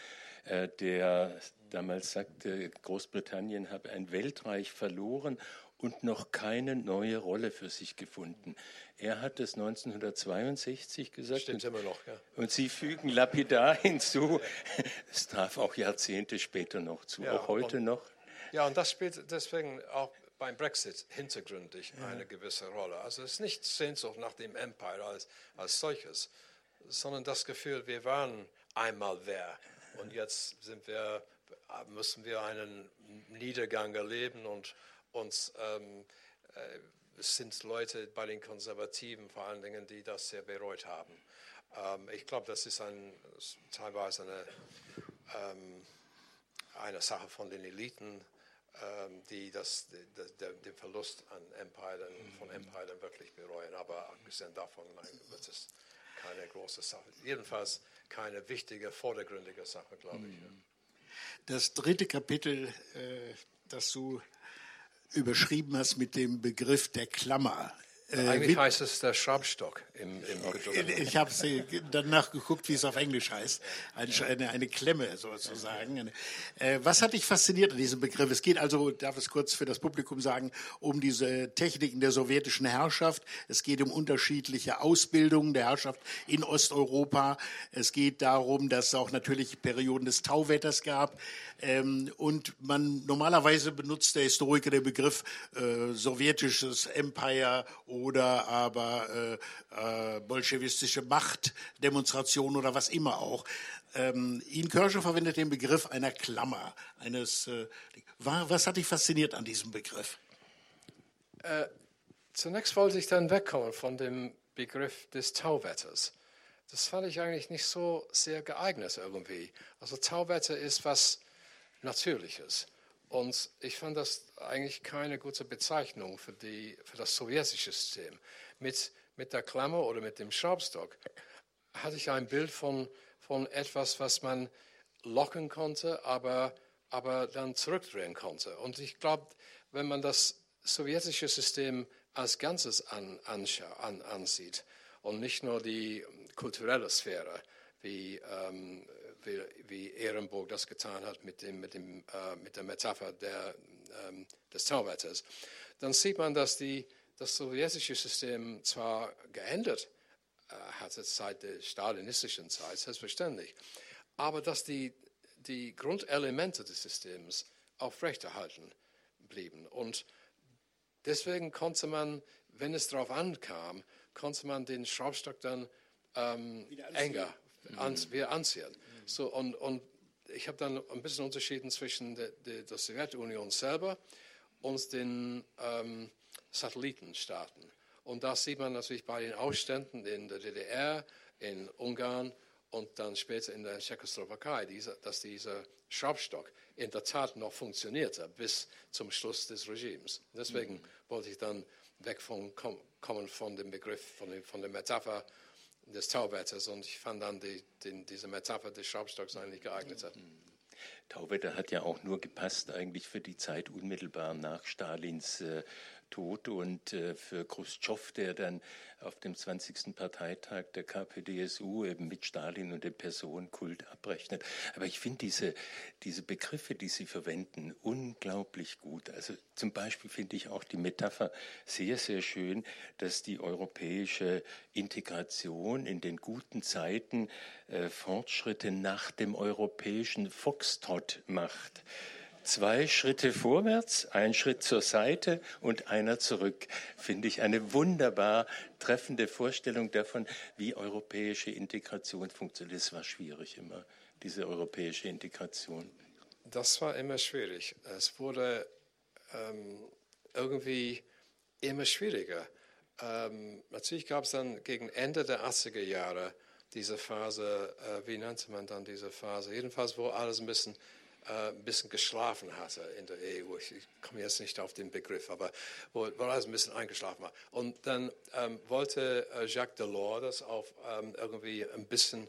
äh, der damals sagte, Großbritannien habe ein Weltreich verloren und noch keine neue Rolle für sich gefunden. Er hat es 1962 gesagt. Stimmt immer noch, ja. Und Sie fügen lapidar hinzu, es traf auch Jahrzehnte später noch zu, ja, auch heute und, noch. Ja, und das spielt deswegen auch beim Brexit hintergründig ja. eine gewisse Rolle. Also es ist nicht Sehnsucht nach dem Empire als, als solches, sondern das Gefühl, wir waren einmal wer und jetzt sind wir, müssen wir einen Niedergang erleben und uns ähm, äh, es sind Leute bei den Konservativen vor allen Dingen, die das sehr bereut haben. Ähm, ich glaube, das ist ein, teilweise eine, ähm, eine Sache von den Eliten, die das, de, den Verlust an Empire, von Empire wirklich bereuen. Aber abgesehen davon wird es keine große Sache. Jedenfalls keine wichtige, vordergründige Sache, glaube ich. Das dritte Kapitel, äh, das du überschrieben hast mit dem Begriff der Klammer. Äh, Eigentlich heißt es der Schraubstock im, im. Ich habe danach geguckt, wie es auf Englisch heißt. Eine, eine, Klemme sozusagen. Äh, was hat dich fasziniert an diesem Begriff? Es geht also, darf es kurz für das Publikum sagen, um diese Techniken der sowjetischen Herrschaft. Es geht um unterschiedliche Ausbildungen der Herrschaft in Osteuropa. Es geht darum, dass es auch natürlich Perioden des Tauwetters gab. Ähm, und man normalerweise benutzt der Historiker den Begriff äh, sowjetisches Empire oder aber äh, äh, bolschewistische Machtdemonstration oder was immer auch. Ähm, Ian Kirscher verwendet den Begriff einer Klammer, eines. Äh, was hat dich fasziniert an diesem Begriff? Äh, zunächst wollte ich dann wegkommen von dem Begriff des Tauwetters. Das fand ich eigentlich nicht so sehr geeignet irgendwie. Also Tauwetter ist was Natürliches. Und ich fand das eigentlich keine gute Bezeichnung für, die, für das sowjetische System. Mit, mit der Klammer oder mit dem Schraubstock hatte ich ein Bild von, von etwas, was man locken konnte, aber, aber dann zurückdrehen konnte. Und ich glaube, wenn man das sowjetische System als Ganzes an, an, ansieht und nicht nur die kulturelle Sphäre, wie ähm, wie, wie Ehrenburg das getan hat mit, dem, mit, dem, äh, mit der Metapher der, ähm, des Tauwetters, dann sieht man, dass die, das sowjetische System zwar geändert äh, hatte seit der stalinistischen Zeit, selbstverständlich, aber dass die, die Grundelemente des Systems aufrechterhalten blieben. Und deswegen konnte man, wenn es darauf ankam, konnte man den Schraubstock dann ähm, enger an, wieder anziehen. So, und, und ich habe dann ein bisschen unterschieden zwischen der, der, der Sowjetunion selber und den ähm, Satellitenstaaten. Und da sieht man natürlich bei den Ausständen in der DDR, in Ungarn und dann später in der Tschechoslowakei, diese, dass dieser Schraubstock in der Tat noch funktionierte bis zum Schluss des Regimes. Deswegen mhm. wollte ich dann weg von, kommen von dem Begriff, von, dem, von der Metapher des Tauwetters und ich fand dann die, die, diese Metapher des Schraubstocks eigentlich geeigneter. Tauwetter hat ja auch nur gepasst eigentlich für die Zeit unmittelbar nach Stalins äh, Tod und äh, für Khrushchev, der dann auf dem 20. Parteitag der KPDSU eben mit Stalin und dem Personenkult abrechnet. Aber ich finde diese, diese Begriffe, die Sie verwenden, unglaublich gut. Also zum Beispiel finde ich auch die Metapher sehr, sehr schön, dass die europäische Integration in den guten Zeiten äh, Fortschritte nach dem europäischen Foxtrot macht. Zwei Schritte vorwärts, ein Schritt zur Seite und einer zurück. Finde ich eine wunderbar treffende Vorstellung davon, wie europäische Integration funktioniert. Es war schwierig immer, diese europäische Integration. Das war immer schwierig. Es wurde ähm, irgendwie immer schwieriger. Ähm, natürlich gab es dann gegen Ende der 80er Jahre diese Phase, äh, wie nannte man dann diese Phase? Jedenfalls, wo alles ein bisschen ein bisschen geschlafen hatte in der EU. Ich, komme jetzt nicht auf den Begriff, aber wo, wo alles ein bisschen eingeschlafen war. Und dann ähm, wollte äh, Jacques Delors das auf, ähm, irgendwie ein bisschen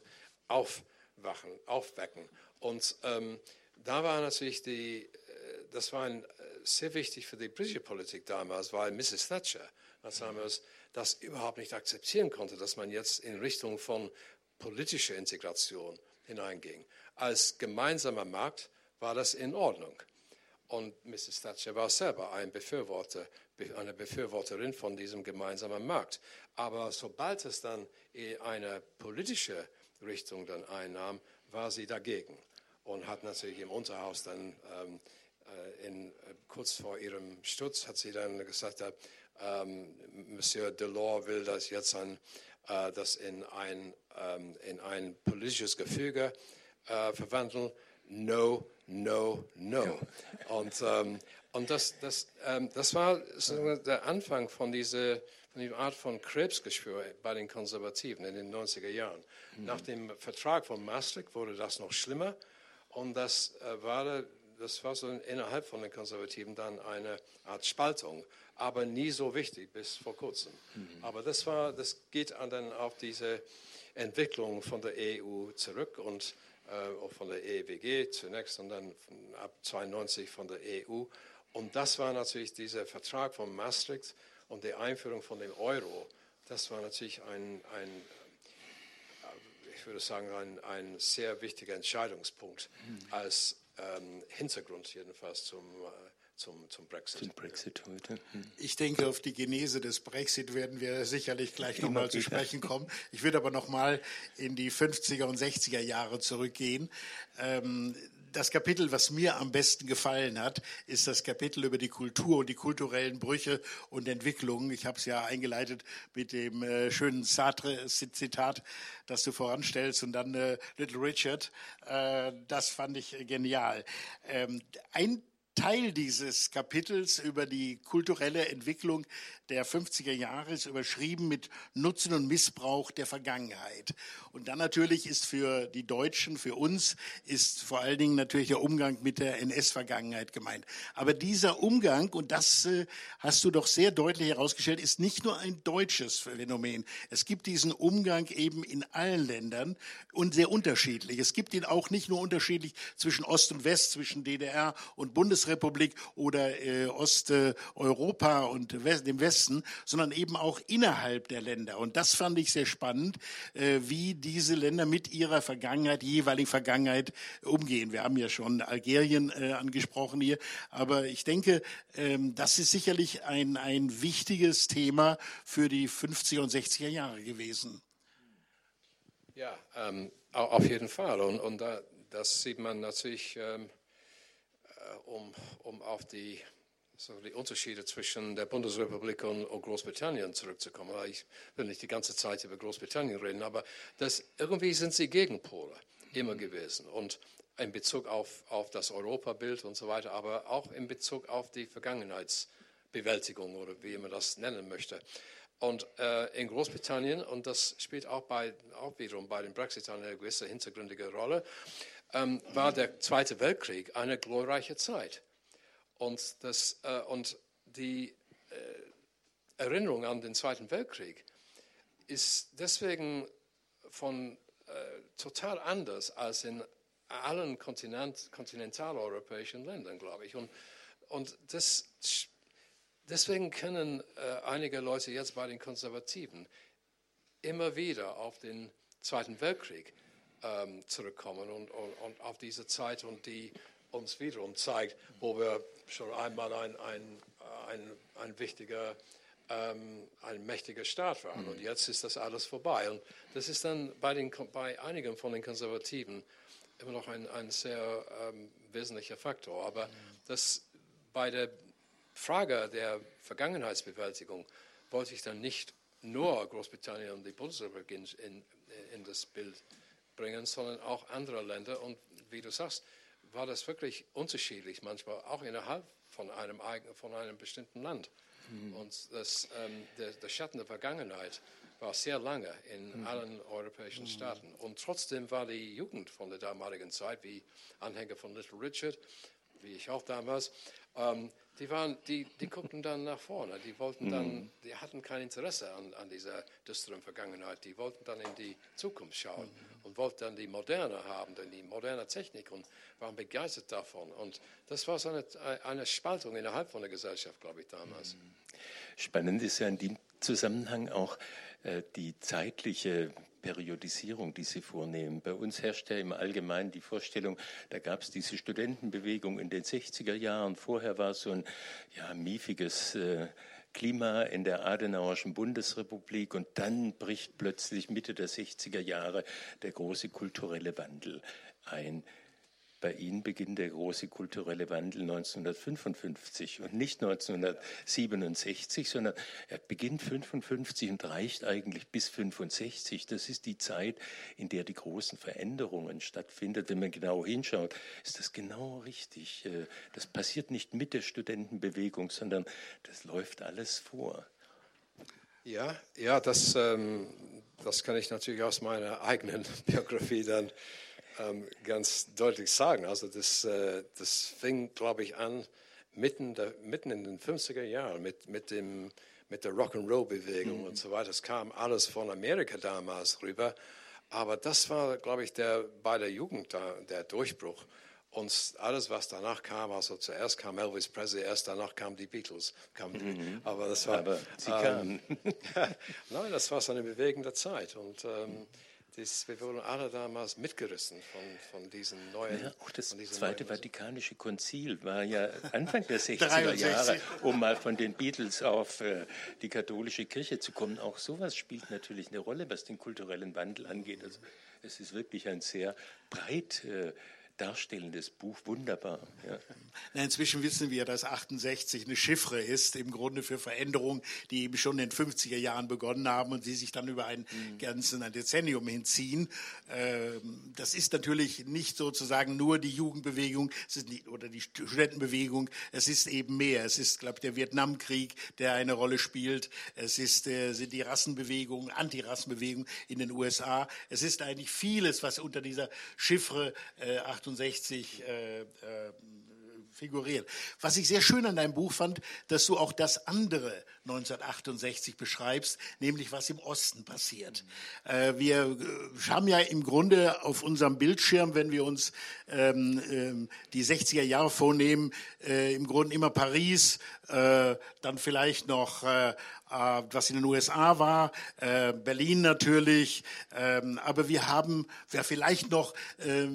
aufwachen, aufwecken. Und ähm, da war natürlich die, äh, das war ein, äh, sehr wichtig für die britische Politik damals, weil Mrs. Thatcher damals das überhaupt nicht akzeptieren konnte, dass man jetzt in Richtung von politischer Integration hineinging. als gemeinsamer Markt war das in Ordnung. Und Mrs. Thatcher war selber ein Befürworter, eine Befürworterin von diesem gemeinsamen Markt. Aber sobald es dann eine politische Richtung dann einnahm, war sie dagegen und hat natürlich im Unterhaus dann ähm, äh, in, kurz vor ihrem Sturz hat sie dann gesagt, äh, ähm, Monsieur Delors will das jetzt an, äh, das in ein, ähm, in ein politisches Gefüge äh, verwandeln. No, no, no. Und, ähm, und das, das, ähm, das war der Anfang von dieser, von dieser Art von Krebsgeschwür bei den Konservativen in den 90er Jahren. Mhm. Nach dem Vertrag von Maastricht wurde das noch schlimmer und das äh, war, das war so innerhalb von den Konservativen dann eine Art Spaltung, aber nie so wichtig bis vor kurzem. Mhm. Aber das, war, das geht dann auf diese Entwicklung von der EU zurück und auch von der EWG zunächst und dann von, ab 92 von der EU. Und das war natürlich dieser Vertrag von Maastricht und die Einführung von dem Euro. Das war natürlich ein, ein äh, ich würde sagen, ein, ein sehr wichtiger Entscheidungspunkt mhm. als ähm, Hintergrund jedenfalls zum, äh, zum, zum Brexit. Zum Brexit heute. Hm. Ich denke, auf die Genese des Brexit werden wir sicherlich gleich nochmal zu sprechen kommen. Ich würde aber nochmal in die 50er und 60er Jahre zurückgehen. Ähm, das Kapitel, was mir am besten gefallen hat, ist das Kapitel über die Kultur und die kulturellen Brüche und Entwicklungen. Ich habe es ja eingeleitet mit dem äh, schönen Sartre-Zitat, das du voranstellst, und dann äh, Little Richard. Äh, das fand ich genial. Ähm, ein Teil dieses Kapitels über die kulturelle Entwicklung der 50er Jahre ist überschrieben mit Nutzen und Missbrauch der Vergangenheit. Und dann natürlich ist für die Deutschen, für uns, ist vor allen Dingen natürlich der Umgang mit der NS-Vergangenheit gemeint. Aber dieser Umgang, und das äh, hast du doch sehr deutlich herausgestellt, ist nicht nur ein deutsches Phänomen. Es gibt diesen Umgang eben in allen Ländern und sehr unterschiedlich. Es gibt ihn auch nicht nur unterschiedlich zwischen Ost und West, zwischen DDR und Bundesrepublik oder äh, Osteuropa und West, dem Westen sondern eben auch innerhalb der Länder. Und das fand ich sehr spannend, äh, wie diese Länder mit ihrer Vergangenheit, jeweiligen Vergangenheit umgehen. Wir haben ja schon Algerien äh, angesprochen hier, aber ich denke, ähm, das ist sicherlich ein, ein wichtiges Thema für die 50er und 60er Jahre gewesen. Ja, ähm, auf jeden Fall. Und, und da, das sieht man natürlich, ähm, äh, um, um auf die so die Unterschiede zwischen der Bundesrepublik und, und, Großbritannien zurückzukommen. Ich will nicht die ganze Zeit über Großbritannien reden, aber das, irgendwie sind sie Gegenpole immer gewesen. Und in Bezug auf, auf das Europabild und so weiter, aber auch in Bezug auf die Vergangenheitsbewältigung oder wie man das nennen möchte. Und äh, in Großbritannien, und das spielt auch, bei, auch wiederum bei dem Brexit eine gewisse hintergründige Rolle, ähm, war der Zweite Weltkrieg eine glorreiche Zeit. Und, das, äh, und die äh, Erinnerung an den Zweiten Weltkrieg ist deswegen von äh, total anders als in allen Kontinent, kontinentaleuropäischen Ländern, glaube ich. Und, und das, deswegen können äh, einige Leute jetzt bei den Konservativen immer wieder auf den Zweiten Weltkrieg ähm, zurückkommen und, und, und, auf diese Zeit und die uns wiederum zeigt, wo wir schon einmal ein, ein, ein, ein wichtiger, ähm, ein mächtiger Staat waren. Mhm. Und jetzt ist das alles vorbei. Und das ist dann bei, den, bei einigen von den Konservativen immer noch ein, ein sehr ähm, wesentlicher Faktor. Aber mhm. das bei der Frage der Vergangenheitsbewältigung wollte ich dann nicht nur Großbritannien und die Bundesrepublik in, in, in das Bild bringen, sondern auch andere Länder. Und wie du sagst, war das wirklich unterschiedlich, manchmal auch innerhalb von einem, von einem bestimmten Land. Mhm. Und das, ähm, der, der, Schatten der Vergangenheit war sehr lange in mhm. allen europäischen mhm. Staaten. Und trotzdem war die Jugend von der damaligen Zeit, wie Anhänger von Little Richard, wie ich auch damals, ähm, die, waren, die, die guckten dann nach vorne. Die wollten dann, mhm. die hatten kein Interesse an, an dieser düsteren Vergangenheit. Die wollten dann in die Zukunft schauen mhm. und wollten dann die Moderne haben, dann die moderne Technik und waren begeistert davon. Und das war so eine, eine Spaltung innerhalb von der Gesellschaft, glaube ich, damals. Mhm. Spannend ist ja in dem Zusammenhang auch äh, die zeitliche Periodisierung, die Sie vornehmen. Bei uns herrscht ja im Allgemeinen die Vorstellung, da gab es diese Studentenbewegung in den 60er Jahren. Vorher war so ein ja, miefiges äh, Klima in der Adenauerischen Bundesrepublik und dann bricht plötzlich Mitte der 60er Jahre der große kulturelle Wandel ein. Bei Ihnen beginnt der große kulturelle Wandel 1955 und nicht 1967, sondern er beginnt 55 und reicht eigentlich bis 65. Das ist die Zeit, in der die großen Veränderungen stattfinden. Wenn man genau hinschaut, ist das genau richtig. Äh, das passiert nicht mit der Studentenbewegung, sondern das läuft alles vor. Ja, ja, das, ähm, das kann ich natürlich aus meiner eigenen [laughs] Biografie dann ähm, ganz deutlich sagen. Also das, äh, das fing, glaube ich, an mitten, der, mitten in den 50er Jahren mit, mit, dem, mit der Rock'n'Roll-Bewegung mhm. und so weiter. Es kam alles von Amerika damals rüber. Aber das war, glaube ich, der, bei der Jugend da, der Durchbruch. Und alles, was danach kam, also zuerst kam Elvis Presley, erst danach kamen die Beatles. Kamen die, mhm. Aber das war. Aber sie ähm, kamen. [laughs] nein, das war so eine bewegende Zeit. Und ähm, das, wir wurden alle damals mitgerissen von, von diesen neuen. Ja, auch das Zweite Vatikanische Konzil war ja Anfang der [laughs] 60er Jahre, um mal von den Beatles auf äh, die katholische Kirche zu kommen. Auch sowas spielt natürlich eine Rolle, was den kulturellen Wandel angeht. Also es ist wirklich ein sehr breit äh, darstellendes Buch, wunderbar. Ja. Na, inzwischen wissen wir, dass 68 eine Chiffre ist, im Grunde für Veränderungen, die eben schon in den 50er Jahren begonnen haben und die sich dann über ein mhm. ganzen ein Dezennium hinziehen. Ähm, das ist natürlich nicht sozusagen nur die Jugendbewegung die, oder die Studentenbewegung, es ist eben mehr. Es ist, glaube ich, der Vietnamkrieg, der eine Rolle spielt. Es ist, äh, sind die Rassenbewegungen, Antirassenbewegungen in den USA. Es ist eigentlich vieles, was unter dieser Chiffre äh, 68 äh, äh, figuriert. Was ich sehr schön an deinem Buch fand, dass du auch das andere 1968 beschreibst, nämlich was im Osten passiert. Äh, wir äh, haben ja im Grunde auf unserem Bildschirm, wenn wir uns ähm, ähm, die 60er Jahre vornehmen, äh, im Grunde immer Paris, dann vielleicht noch was in den USA war, Berlin natürlich, ähm, aber wir haben vielleicht noch,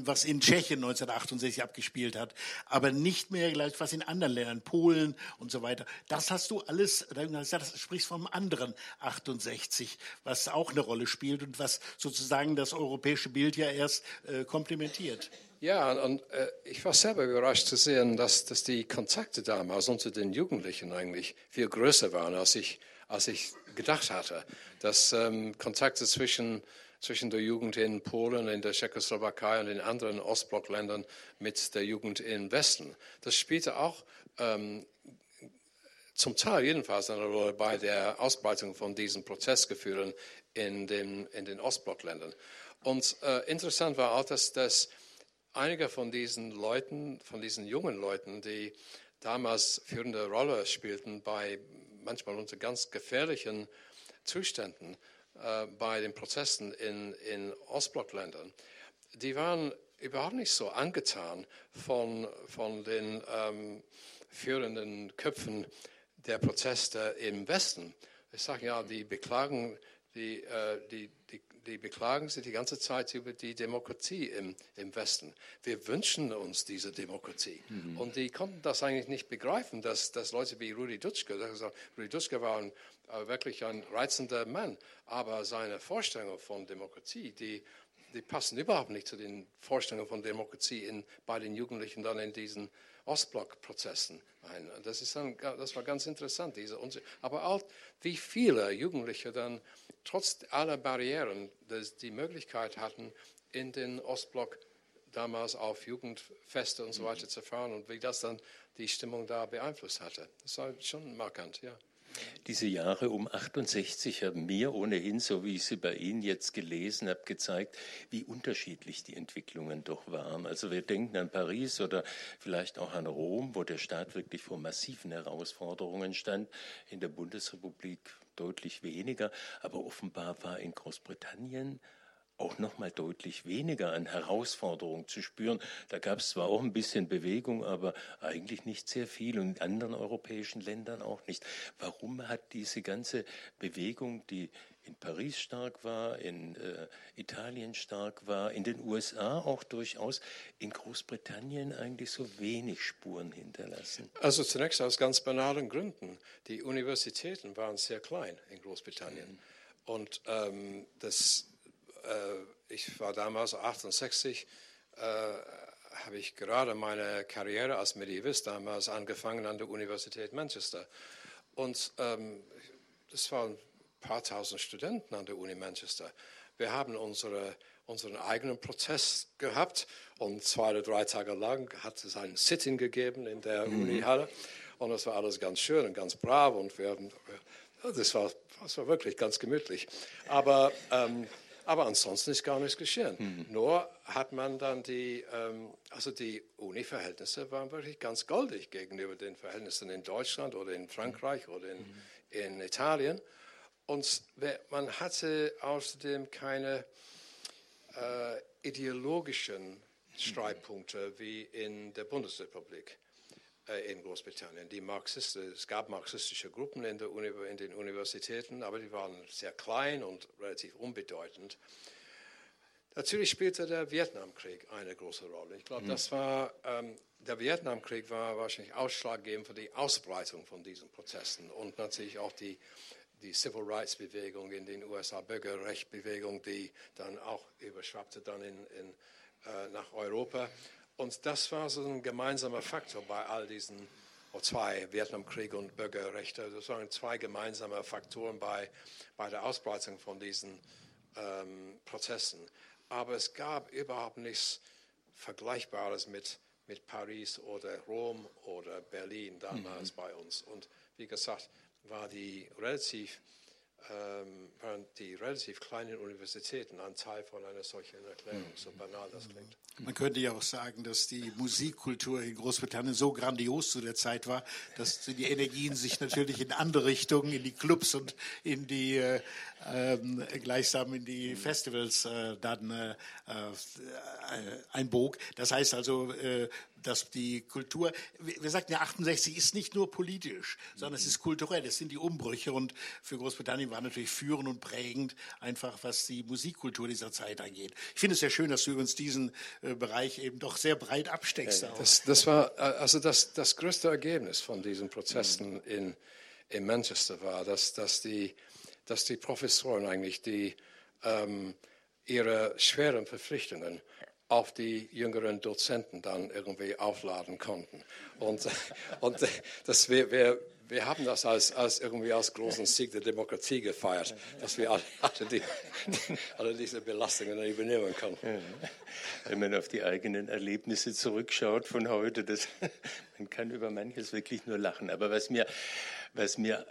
was in Tschechien 1968 abgespielt hat, aber nicht mehr gleich was in anderen Ländern, Polen und so weiter. Das hast du alles, das sprichst vom anderen 68, was auch eine Rolle spielt und was sozusagen das europäische Bild ja erst komplementiert. Ja, und äh, ich war selber überrascht zu sehen, dass, dass die Kontakte damals unter den Jugendlichen eigentlich viel größer waren, als ich als ich gedacht hatte. Dass ähm, Kontakte zwischen, zwischen der Jugend in Polen, in der Tschechoslowakei und in anderen Ostblockländern mit der Jugend im Westen, das spielte auch ähm, zum Teil jedenfalls eine Rolle bei der Ausbreitung von diesen Prozessgefühlen in den, in den Ostblockländern. Und äh, interessant war auch, dass, dass einige von diesen Leuten, von diesen jungen Leuten, die damals führende Rolle spielten bei manchmal unter ganz gefährlichen Zuständen äh, bei den Prozessen in, in Ostblockländern, die waren überhaupt nicht so angetan von, von den ähm, führenden Köpfen der Proteste im Westen. Ich sage ja, die beklagen, die, äh, die, die, die beklagen sich die ganze Zeit über die Demokratie im, im Westen. Wir wünschen uns diese Demokratie. Mhm. Und die konnten das eigentlich nicht begreifen, dass, dass Leute wie Rudi Dutschke, Rudi Dutschke war ein, äh, wirklich ein reizender Mann, aber seine Vorstellungen von Demokratie, die, die passen überhaupt nicht zu den Vorstellungen von Demokratie in, bei den Jugendlichen dann in diesen Ostblock-Prozessen ein. Das, ist dann, das war ganz interessant. Diese, aber auch, wie viele Jugendliche dann trotz aller Barrieren die Möglichkeit hatten, in den Ostblock damals auf Jugendfeste und so weiter zu fahren und wie das dann die Stimmung da beeinflusst hatte. Das war schon markant, ja. Diese Jahre um 68 haben mir ohnehin, so wie ich sie bei Ihnen jetzt gelesen habe, gezeigt, wie unterschiedlich die Entwicklungen doch waren. Also wir denken an Paris oder vielleicht auch an Rom, wo der Staat wirklich vor massiven Herausforderungen stand. In der Bundesrepublik deutlich weniger, aber offenbar war in Großbritannien auch noch mal deutlich weniger an Herausforderungen zu spüren. Da gab es zwar auch ein bisschen Bewegung, aber eigentlich nicht sehr viel und in anderen europäischen Ländern auch nicht. Warum hat diese ganze Bewegung, die in Paris stark war, in äh, Italien stark war, in den USA auch durchaus, in Großbritannien eigentlich so wenig Spuren hinterlassen? Also zunächst aus ganz banalen Gründen. Die Universitäten waren sehr klein in Großbritannien. Mhm. Und ähm, das, äh, ich war damals 68, äh, habe ich gerade meine Karriere als Medievist damals angefangen an der Universität Manchester. Und ähm, das waren paar tausend Studenten an der Uni Manchester. Wir haben unsere, unseren eigenen Prozess gehabt und zwei oder drei Tage lang hat es ein Sitting gegeben in der mhm. Unihalle und das war alles ganz schön und ganz brav und wir, das, war, das war wirklich ganz gemütlich. Aber, ähm, aber ansonsten ist gar nichts geschehen. Mhm. Nur hat man dann die, ähm, also die Uni-Verhältnisse waren wirklich ganz goldig gegenüber den Verhältnissen in Deutschland oder in Frankreich oder in, mhm. in Italien. Und man hatte außerdem keine äh, ideologischen Streitpunkte wie in der Bundesrepublik in Großbritannien. Die Marxisten, es gab marxistische Gruppen in, Uni, in, den Universitäten, aber die waren sehr klein und relativ unbedeutend. Natürlich spielte der Vietnamkrieg eine große Rolle. Ich glaube, mhm. das war ähm, der Vietnamkrieg war wahrscheinlich ausschlaggebend für die Ausbreitung von diesen Prozessen und natürlich auch die die Civil Rights Bewegung in den USA, Bürgerrechtsbewegung, die dann auch überschwappte dann in, in, äh, nach Europa. Und das war so ein gemeinsamer Faktor bei all diesen oh, zwei, Vietnamkrieg und Bürgerrechte. Das waren zwei gemeinsame Faktoren bei, bei der Ausbreitung von diesen ähm, Prozessen. Aber es gab überhaupt nichts Vergleichbares mit, mit Paris oder Rom oder Berlin damals mhm. bei uns. Und wie gesagt, war die relativ, ähm, waren die relativ kleinen Universitäten ein Teil von einer solchen Erklärung, so banal das klingt. Man könnte ja auch sagen, dass die Musikkultur in Großbritannien so grandios zu der Zeit war, dass die Energien sich natürlich in andere Richtungen, in die Clubs und in die äh, äh, gleichsam in die Festivals äh, dann äh, äh, einbog. Das heißt also, äh, dass die Kultur, wir sagten ja, 68 ist nicht nur politisch, sondern es ist kulturell. Es sind die Umbrüche und für Großbritannien war natürlich führend und prägend einfach, was die Musikkultur dieser Zeit angeht. Ich finde es sehr schön, dass du uns diesen Bereich eben doch sehr breit absteckst. Das, das, war äh, also das, das größte Ergebnis von diesen Prozessen mhm. in, in Manchester war, dass, dass, die, dass die Professoren eigentlich die, ähm, ihre schweren Verpflichtungen auf die jüngeren Dozenten dann irgendwie aufladen konnten. Und, [laughs] und das wir, wir, wir haben das als, als irgendwie als großen [laughs] Sieg der Demokratie gefeiert, dass wir alle, die, [laughs] alle diese Belastungen übernehmen konnten. Wenn man auf die eigenen Erlebnisse zurückschaut von heute, das, [laughs] man kann über manches wirklich nur lachen. Aber was mir, was mir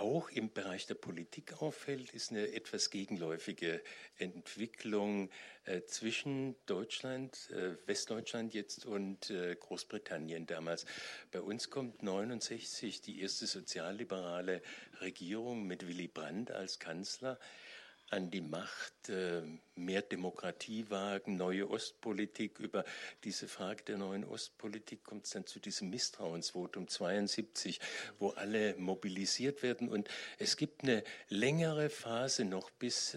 auch im Bereich der Politik auffällt, ist eine etwas gegenläufige Entwicklung äh, zwischen Deutschland, äh, Westdeutschland jetzt und äh, Großbritannien damals. Bei uns kommt 69 die erste sozialliberale Regierung mit Willy Brandt als Kanzler an die Macht, äh, mehr Demokratie wagen, neue Ostpolitik. Über diese Frage der neuen Ostpolitik kommt es dann zu diesem Misstrauensvotum 72, wo alle mobilisiert werden. Und es gibt eine längere Phase noch bis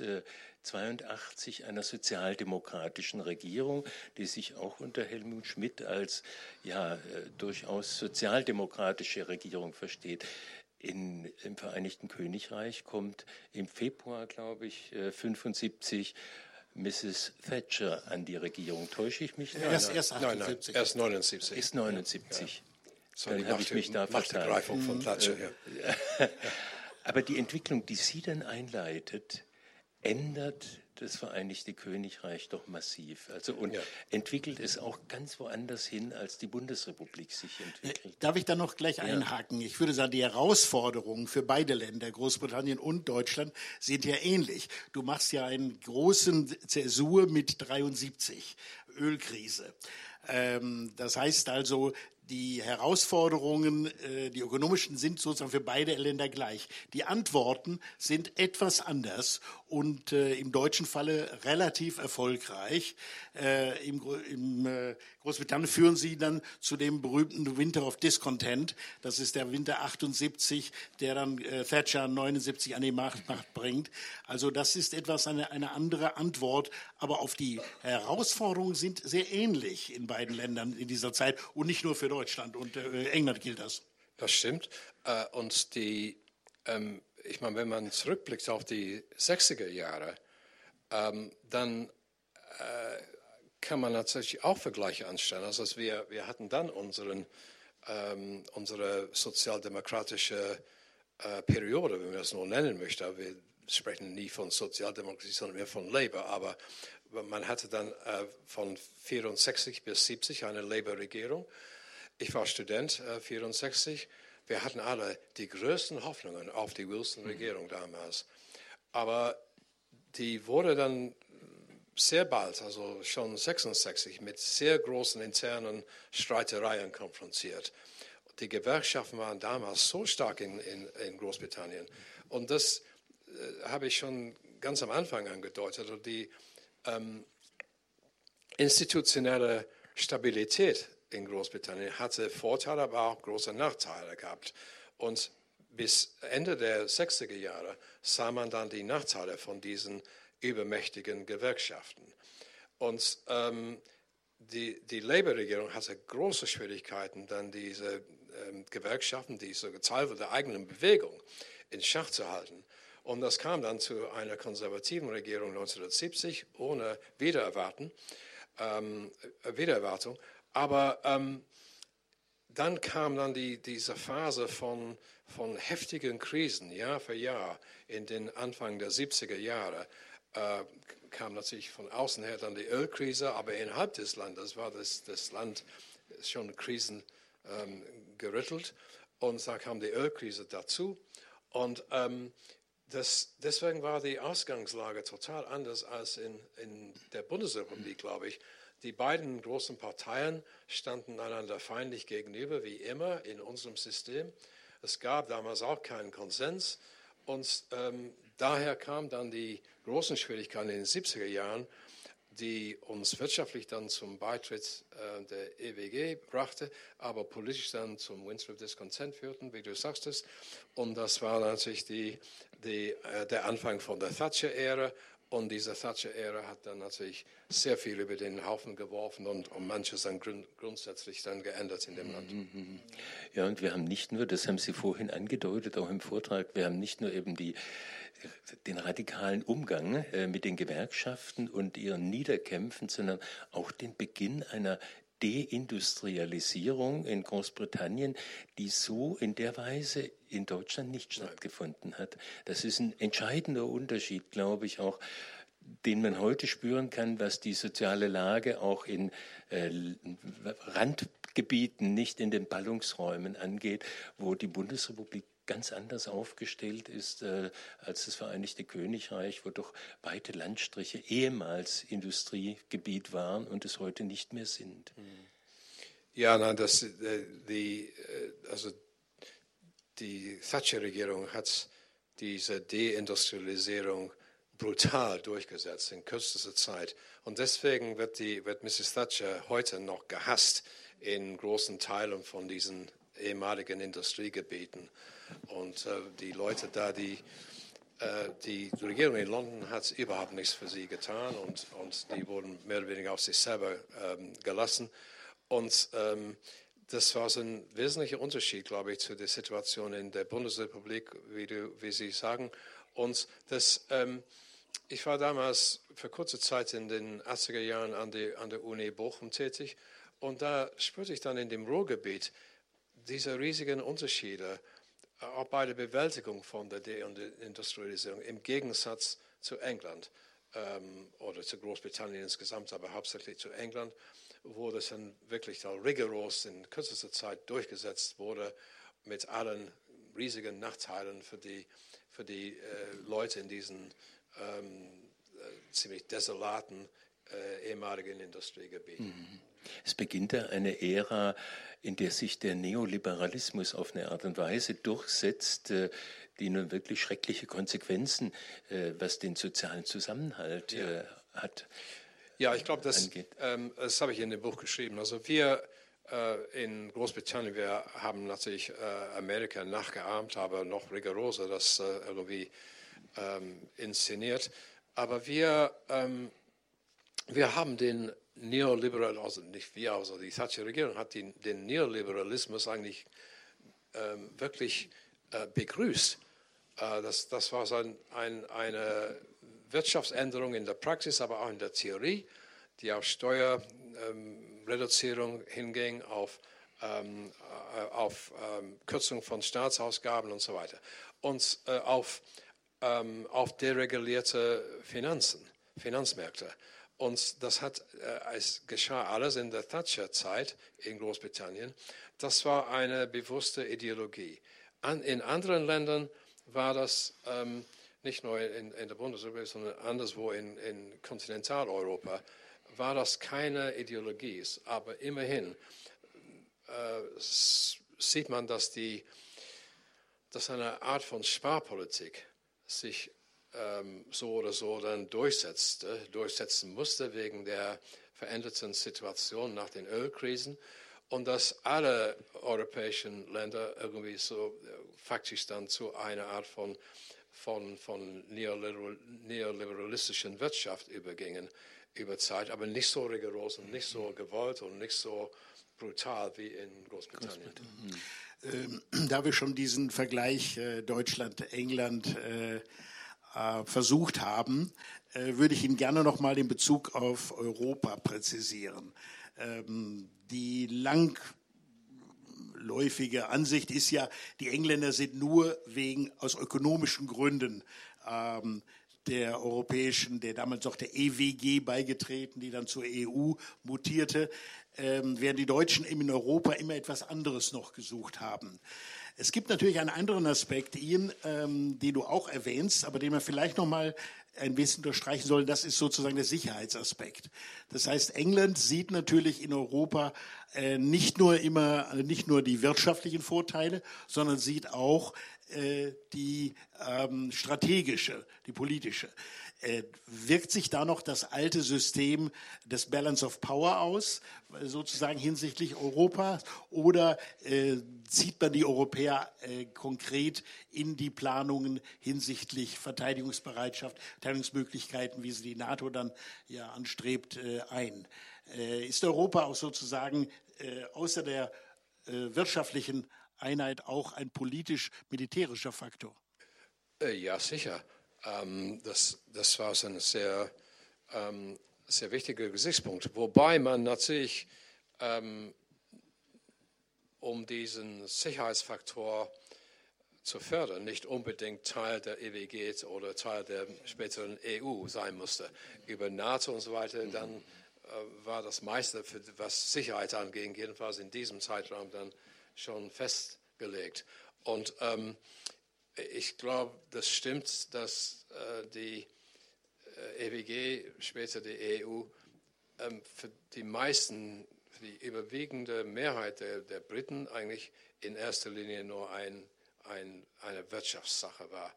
82 äh, einer sozialdemokratischen Regierung, die sich auch unter Helmut Schmidt als ja, äh, durchaus sozialdemokratische Regierung versteht in, im Vereinigten Königreich kommt im Februar, glaube ich, 75 äh, Mrs. Thatcher an die Regierung. Täusche ich mich? Ja, erst, erst, 78. Nein, nein, erst 79. Ist 79. Ja. Dann habe ich mich da vertan. von Thatcher, ja. [laughs] Aber die Entwicklung, die sie dann einleitet, ändert das Vereinigte Königreich doch massiv. Also und ja. entwickelt es auch ganz woanders hin, als die Bundesrepublik sich entwickelt. Darf ich da noch gleich ja. einhaken? Ich würde sagen, die Herausforderungen für beide Länder, Großbritannien und Deutschland, sind ja ähnlich. Du machst ja einen großen Zäsur mit 73, Ölkrise. Ähm, das heißt also, die Herausforderungen, äh, die ökonomischen, sind sozusagen für beide Länder gleich. Die Antworten sind etwas anders und äh, im deutschen Falle relativ erfolgreich. Äh, Im, im äh, Großbritannien führen sie dann zu dem berühmten Winter of Discontent. Das ist der Winter 78, der dann äh, Thatcher 79 an die Macht, Macht bringt. Also das ist etwas eine, eine andere Antwort, aber auf die Herausforderungen sind sehr ähnlich in beiden Ländern in dieser Zeit und nicht nur für Deutschland und äh, England gilt das. Das stimmt. Äh, und die, ähm, ich meine, wenn man zurückblickt auf die 60er Jahre, ähm, dann äh, kann man natürlich auch Vergleiche anstellen. Also wir, wir hatten dann unseren, ähm, unsere sozialdemokratische äh, Periode, wenn man das nur nennen möchte. Wir sprechen nie von Sozialdemokratie, sondern mehr von Labour. Aber man hatte dann äh, von 64 bis 70 eine Labour-Regierung. Ich war Student, äh, 64. Wir hatten alle die größten Hoffnungen auf die Wilson-Regierung mhm. damals. Aber die wurde dann sehr bald, also schon 66, mit sehr großen internen Streitereien konfrontiert. Die Gewerkschaften waren damals so stark in, in, in Großbritannien. Und das äh, habe ich schon ganz am Anfang angedeutet. Und die ähm, institutionelle Stabilität in Großbritannien hatte Vorteile, aber auch große Nachteile gehabt. Und bis Ende der 60er Jahre sah man dann die Nachteile von diesen übermächtigen Gewerkschaften. Und ähm, die, die Labour-Regierung hatte große Schwierigkeiten, dann diese ähm, Gewerkschaften, die so Teil der eigenen Bewegung, in Schach zu halten. Und das kam dann zu einer konservativen Regierung 1970 ohne Wiedererwarten, ähm, Wiedererwartung. Aber ähm, dann kam dann die, diese Phase von, von heftigen Krisen, Jahr für Jahr, in den Anfang der 70er Jahre. Äh, kam natürlich von außen her dann die Ölkrise, aber innerhalb des Landes war das, das Land schon Krisen ähm, gerüttelt. Und da kam die Ölkrise dazu. Und ähm, das, deswegen war die Ausgangslage total anders als in, in der Bundesrepublik, glaube ich. Die beiden großen Parteien standen einander feindlich gegenüber, wie immer in unserem System. Es gab damals auch keinen Konsens. Und ähm, daher kamen dann die großen Schwierigkeiten in den 70er Jahren, die uns wirtschaftlich dann zum Beitritt äh, der EWG brachte, aber politisch dann zum Windsor Discontent führten, wie du sagtest. Und das war natürlich die, die, äh, der Anfang von der Thatcher-Ära. Und diese Thatcher-Ära hat dann natürlich sehr viel über den Haufen geworfen und, und manches dann grund, grundsätzlich dann geändert in dem Land. Mhm, mhm, mhm. Ja, und wir haben nicht nur, das haben Sie vorhin angedeutet, auch im Vortrag, wir haben nicht nur eben die den radikalen Umgang äh, mit den Gewerkschaften und ihren Niederkämpfen, sondern auch den Beginn einer Deindustrialisierung in Großbritannien, die so in der Weise in Deutschland nicht stattgefunden hat. Das ist ein entscheidender Unterschied, glaube ich, auch den man heute spüren kann, was die soziale Lage auch in äh, Randgebieten, nicht in den Ballungsräumen angeht, wo die Bundesrepublik ganz anders aufgestellt ist äh, als das Vereinigte Königreich, wo doch weite Landstriche ehemals Industriegebiet waren und es heute nicht mehr sind. Mhm. Ja, nein, das, äh, die, äh, also die Thatcher-Regierung hat diese Deindustrialisierung brutal durchgesetzt in kürzester Zeit. Und deswegen wird, die, wird Mrs. Thatcher heute noch gehasst in großen Teilen von diesen ehemaligen Industriegebieten. Und äh, die Leute da, die, äh, die Regierung in London hat überhaupt nichts für sie getan und, und die wurden mehr oder weniger auf sich selber ähm, gelassen. Und ähm, das war so ein wesentlicher Unterschied, glaube ich, zu der Situation in der Bundesrepublik, wie, du, wie Sie sagen. Und das, ähm, ich war damals für kurze Zeit in den 80er Jahren an, die, an der Uni Bochum tätig und da spürte ich dann in dem Ruhrgebiet diese riesigen Unterschiede auch bei der Bewältigung von der Deindustrialisierung im Gegensatz zu England ähm, oder zu Großbritannien insgesamt, aber hauptsächlich zu England, wo das dann wirklich dann rigoros in kürzester Zeit durchgesetzt wurde mit allen riesigen Nachteilen für die, für die äh, Leute in diesen ähm, äh, ziemlich desolaten äh, ehemaligen Industriegebieten. Mhm. Es beginnt eine Ära, in der sich der Neoliberalismus auf eine Art und Weise durchsetzt, äh, die nun wirklich schreckliche Konsequenzen, äh, was den sozialen Zusammenhalt ja. Äh, hat. Ja, ich glaube, das, ähm, das habe ich in dem Buch geschrieben. Also wir in Großbritannien, wir haben natürlich Amerika nachgeahmt, aber noch rigoroser das irgendwie ähm, inszeniert. Aber wir, ähm, wir haben den Neoliberal, also nicht wir, also die Thatcher-Regierung hat den, den, Neoliberalismus eigentlich ähm, wirklich äh, begrüßt. Äh, das, das war so ein, ein, eine Wirtschaftsänderung in der Praxis, aber auch in der Theorie, die auf Steuerreduzierung ähm, hinging, auf, ähm, äh, auf ähm, Kürzung von Staatsausgaben und so weiter. Und äh, auf, ähm, auf deregulierte Finanzen, Finanzmärkte. Und das hat, äh, es geschah alles in der Thatcher-Zeit in Großbritannien. Das war eine bewusste Ideologie. An, in anderen Ländern war das ähm, nicht nur in, in, der Bundesrepublik, sondern anderswo in, in Kontinentaleuropa, war das keine Ideologie. Aber immerhin äh, sieht man, dass, die, dass eine Art von Sparpolitik sich ähm, so oder so dann durchsetzte, durchsetzen musste wegen der veränderten Situation nach den Ölkrisen und dass alle europäischen Länder irgendwie so äh, faktisch dann zu einer Art von, von, von neoliberal, neoliberalistischen Wirtschaft übergingen über Zeit, aber nicht so rigoros und nicht so gewollt und nicht so brutal wie in Großbritannien. Großbritannien. Ähm, da wir schon diesen Vergleich äh, Deutschland-England äh, versucht haben, äh, würde ich ihn gerne noch mal in Bezug auf Europa präzisieren. Ähm, die langläufige Ansicht ist ja, die Engländer sind nur wegen aus ökonomischen Gründen ähm, der europäischen, der damals noch der EWG beigetreten, die dann zur EU mutierte, ähm, während die Deutschen in Europa immer etwas anderes noch gesucht haben. Es gibt natürlich einen anderen Aspekt, Ian, ähm, den du auch erwähnst, aber den wir vielleicht noch mal ein bisschen unterstreichen sollen. Das ist sozusagen der Sicherheitsaspekt. Das heißt, England sieht natürlich in Europa äh, nicht nur immer, nicht nur die wirtschaftlichen Vorteile, sondern sieht auch äh, die ähm, strategische, die politische. Äh, wirkt sich da noch das alte System des Balance of Power aus, sozusagen hinsichtlich Europa, oder äh, zieht man die Europäer äh, konkret in die Planungen hinsichtlich Verteidigungsbereitschaft, Verteidigungsmöglichkeiten, wie sie die NATO dann ja anstrebt, äh, ein? Äh, ist Europa auch sozusagen äh, außer der wirtschaftlichen Einheit auch ein politisch-militärischer Faktor? Ja, sicher. Ähm, das, das war so ein sehr, ähm, sehr wichtiger Gesichtspunkt. Wobei man natürlich, ähm, um diesen Sicherheitsfaktor zu fördern, nicht unbedingt Teil der EWG oder Teil der späteren EU sein musste. Über NATO und so weiter, dann äh, war das meiste, für, was Sicherheit angeht, jedenfalls in diesem Zeitraum dann schon festgelegt. Und ähm, ich glaube, das stimmt, dass äh, die äh, EWG, später die EU, ähm, für die meisten, für die überwiegende Mehrheit der, der Briten eigentlich in erster Linie nur ein, ein, eine Wirtschaftssache war.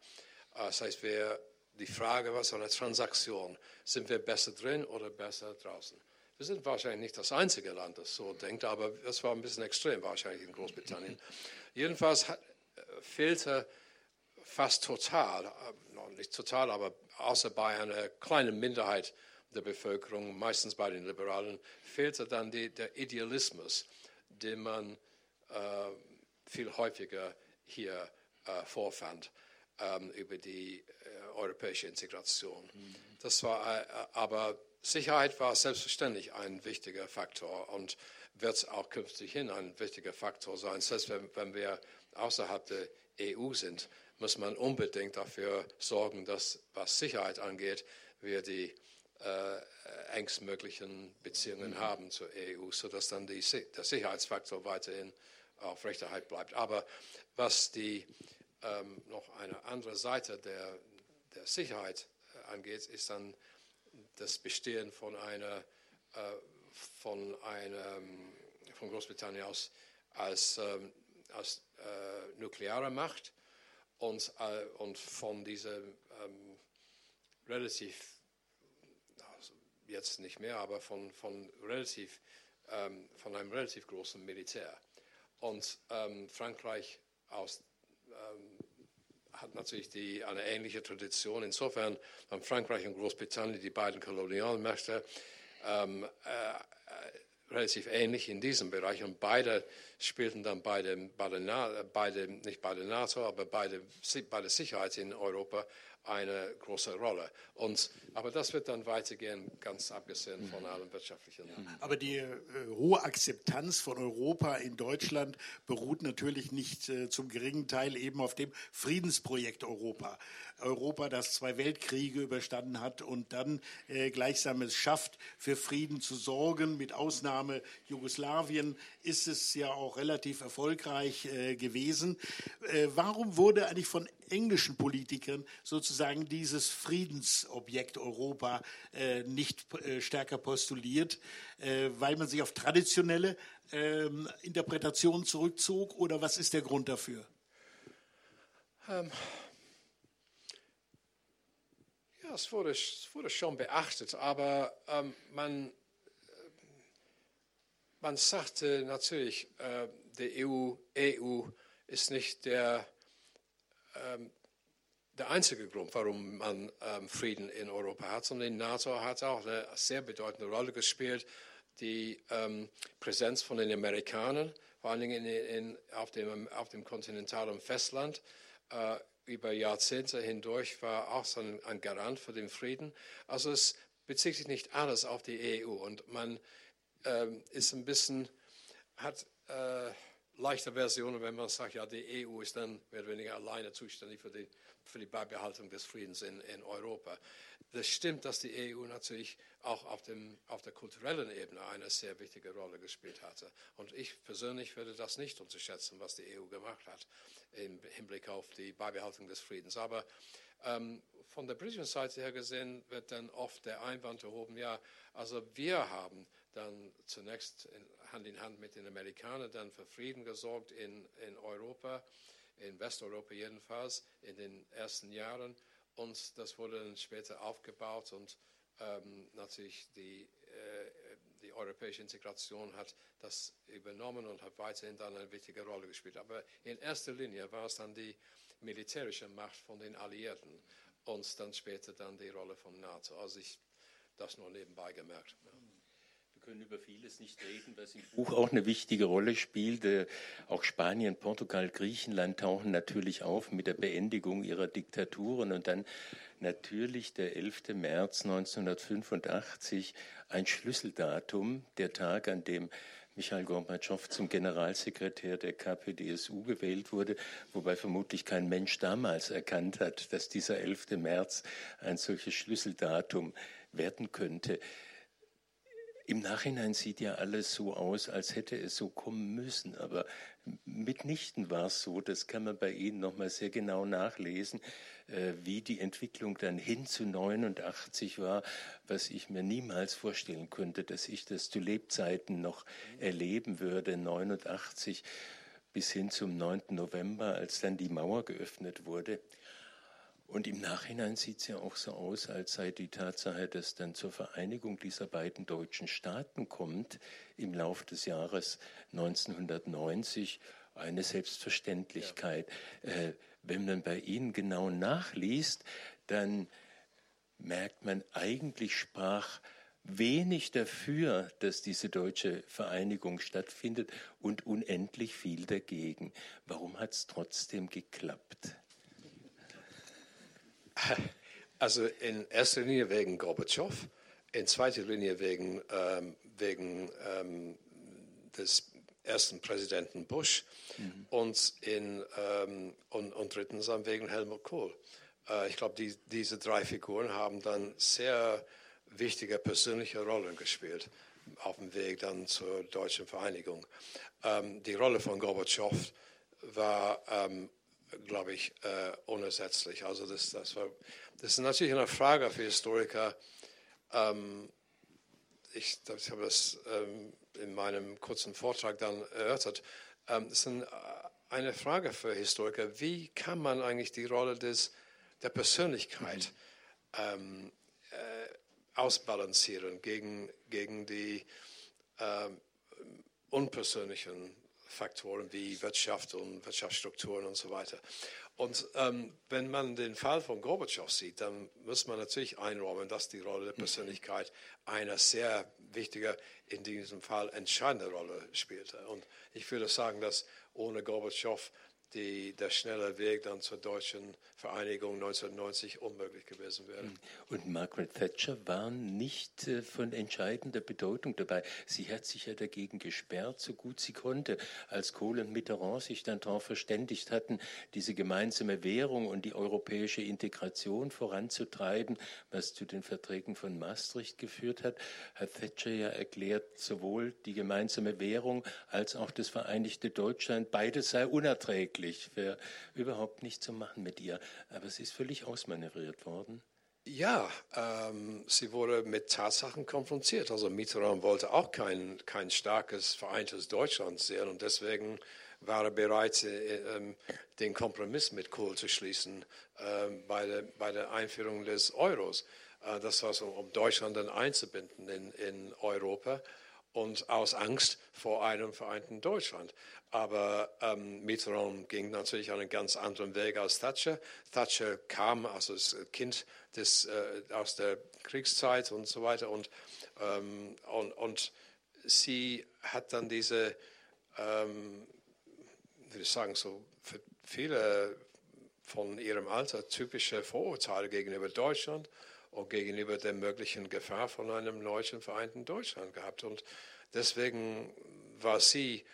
Äh, das heißt, wer, die Frage war so eine Transaktion. Sind wir besser drin oder besser draußen? Wir sind wahrscheinlich nicht das einzige Land, das so denkt, aber das war ein bisschen extrem wahrscheinlich in Großbritannien. [laughs] Jedenfalls hat, äh, fehlte fast total, äh, nicht total, aber außer bei einer kleinen Minderheit der Bevölkerung, meistens bei den Liberalen, fehlte dann die, der Idealismus, den man äh, viel häufiger hier äh, vorfand ähm, über die äh, europäische Integration. Mhm. Das war, äh, aber Sicherheit war selbstverständlich ein wichtiger Faktor und wird auch künftig hin ein wichtiger Faktor sein, selbst wenn, wenn wir außerhalb der EU sind muss man unbedingt dafür sorgen, dass, was Sicherheit angeht, wir die äh, engstmöglichen Beziehungen mhm. haben zur EU, sodass dann die, der Sicherheitsfaktor weiterhin aufrechterhalten bleibt. Aber was die ähm, noch eine andere Seite der, der Sicherheit äh, angeht, ist dann das Bestehen von einer äh, von, einem, von Großbritannien aus als, ähm, als äh, nukleare Macht und, äh, und von dieser ähm, relativ, also jetzt nicht mehr, aber von, von, relativ, ähm, von einem relativ großen Militär. Und ähm, Frankreich aus, ähm, hat natürlich die, eine ähnliche Tradition. Insofern haben Frankreich und Großbritannien, die beiden Kolonialmächte, ähm, äh, relativ ähnlich in diesem Bereich und beide spielten dann bei, dem, bei, der, bei dem, nicht bei der NATO, aber bei der, bei der Sicherheit in Europa eine große Rolle. Und, aber das wird dann weitergehen, ganz abgesehen von allem wirtschaftlichen. Aber die äh, hohe Akzeptanz von Europa in Deutschland beruht natürlich nicht äh, zum geringen Teil eben auf dem Friedensprojekt Europa. Europa, das zwei Weltkriege überstanden hat und dann äh, gleichsam es schafft, für Frieden zu sorgen. Mit Ausnahme Jugoslawien ist es ja auch relativ erfolgreich äh, gewesen. Äh, warum wurde eigentlich von englischen Politikern sozusagen dieses Friedensobjekt Europa äh, nicht äh, stärker postuliert, äh, weil man sich auf traditionelle ähm, Interpretationen zurückzog oder was ist der Grund dafür? Ähm, ja, es wurde, es wurde, schon beachtet, aber ähm, man, man sagte natürlich, äh, die EU, EU ist nicht der ähm, der einzige Grund, warum man ähm, Frieden in Europa hat, sondern die NATO hat auch eine sehr bedeutende Rolle gespielt. Die ähm, Präsenz von den Amerikanern, vor allen Dingen in, in, auf, dem, auf dem kontinentalen Festland, äh, über Jahrzehnte hindurch war auch so ein, Garant für den Frieden. Also es bezieht sich nicht alles auf die EU und man ähm, ist ein bisschen, hat äh, leichte Versionen, wenn man sagt, ja, die EU ist dann mehr oder weniger alleine zuständig für die, für die Beibehaltung des Friedens in, in Europa. Das stimmt, dass die EU natürlich auch auf, dem, auf der kulturellen Ebene eine sehr wichtige Rolle gespielt hatte. Und ich persönlich würde das nicht unterschätzen, was die EU gemacht hat im Hinblick auf die Beibehaltung des Friedens. Aber ähm, von der britischen Seite her gesehen wird dann oft der Einwand erhoben, ja, also wir haben dann zunächst in, Hand in Hand mit den Amerikanern dann für Frieden gesorgt in, in Europa, in Westeuropa jedenfalls, in den ersten Jahren. Und das wurde dann später aufgebaut und ähm, natürlich die, äh, die europäische Integration hat das übernommen und hat weiterhin dann eine wichtige Rolle gespielt. Aber in erster Linie war es dann die militärische Macht von den Alliierten und dann später dann die Rolle von NATO. Also ich das nur nebenbei gemerkt. Ja können über vieles nicht reden, was im Buch auch eine wichtige Rolle spielt. Äh, auch Spanien, Portugal, Griechenland tauchen natürlich auf mit der Beendigung ihrer Diktaturen und dann natürlich der 11. März 1985, ein Schlüsseldatum, der Tag, an dem Michael Gorbatschow zum Generalsekretär der KPDSU gewählt wurde, wobei vermutlich kein Mensch damals erkannt hat, dass dieser 11. März ein solches Schlüsseldatum werden könnte. Im Nachhinein sieht ja alles so aus, als hätte es so kommen müssen, aber mitnichten war es so. Das kann man bei Ihnen nochmal sehr genau nachlesen, äh, wie die Entwicklung dann hin zu 89 war, was ich mir niemals vorstellen könnte, dass ich das zu Lebzeiten noch erleben würde, 89 bis hin zum 9. November, als dann die Mauer geöffnet wurde. Und im Nachhinein sieht es ja auch so aus, als sei die Tatsache, dass dann zur Vereinigung dieser beiden deutschen Staaten kommt, im Laufe des Jahres 1990 eine Selbstverständlichkeit. Ja. Äh, wenn man bei Ihnen genau nachliest, dann merkt man, eigentlich sprach wenig dafür, dass diese deutsche Vereinigung stattfindet und unendlich viel dagegen. Warum hat es trotzdem geklappt? [laughs] Also in erster Linie wegen Gorbatschow, in zweiter Linie wegen, ähm, wegen ähm, des ersten Präsidenten Bush mhm. und, in, ähm, und, und, drittens wegen Helmut Kohl. Äh, ich glaube, die, diese drei Figuren haben dann sehr wichtige persönliche Rollen gespielt auf dem Weg dann zur deutschen Vereinigung. Ähm, die Rolle von Gorbatschow war ähm, glaube ich, äh, unersetzlich. Also das, das, war, das ist natürlich eine Frage für Historiker. Ähm, ich, ich habe das ähm, in meinem kurzen Vortrag dann erörtert. Ähm, es ist ein, eine Frage für Historiker. Wie kann man eigentlich die Rolle des, der Persönlichkeit mhm. ähm, äh, ausbalancieren gegen, gegen die äh, unpersönlichen Faktoren wie Wirtschaft und Wirtschaftsstrukturen und so weiter. Und ähm, wenn man den Fall von Gorbatschow sieht, dann muss man natürlich einräumen, dass die Rolle der mhm. Persönlichkeit eine sehr wichtige, in diesem Fall entscheidende Rolle spielte. Und ich würde sagen, dass ohne Gorbatschow die, der schnelle Weg dann zur deutschen Vereinigung 1990 unmöglich gewesen wäre. Hm. Und Margaret Thatcher war nicht äh, von entscheidender Bedeutung dabei. Sie hat sich ja dagegen gesperrt, so gut sie konnte, als Kohl und Mitterrand sich dann darauf verständigt hatten, diese gemeinsame Währung und die europäische Integration voranzutreiben, was zu den Verträgen von Maastricht geführt hat, hat Thatcher ja erklärt, sowohl die gemeinsame Währung als auch das vereinigte Deutschland, beides sei unerträglich, wäre überhaupt nicht zu machen mit ihr aber es ist völlig ausmanövriert worden. Ja, ähm, sie wurde mit Tatsachen konfrontiert. Also Mitterrand wollte auch kein, kein starkes, vereintes Deutschland sehen und deswegen war er bereit, äh, äh, den Kompromiss mit Kohl zu schließen äh, bei, der, bei der Einführung des Euros. Äh, das war so, um Deutschland dann einzubinden in, in Europa und aus Angst vor einem vereinten Deutschland. Aber ähm, Mitterrand ging natürlich einen ganz anderen Weg als Thatcher. Thatcher kam als Kind des, äh, aus der Kriegszeit und so weiter und, ähm, und, und sie hat dann diese, ähm, würde ich sagen, so für viele von ihrem Alter typische Vorurteile gegenüber Deutschland und gegenüber der möglichen Gefahr von einem neuen vereinten Deutschland gehabt. Und deswegen war sie,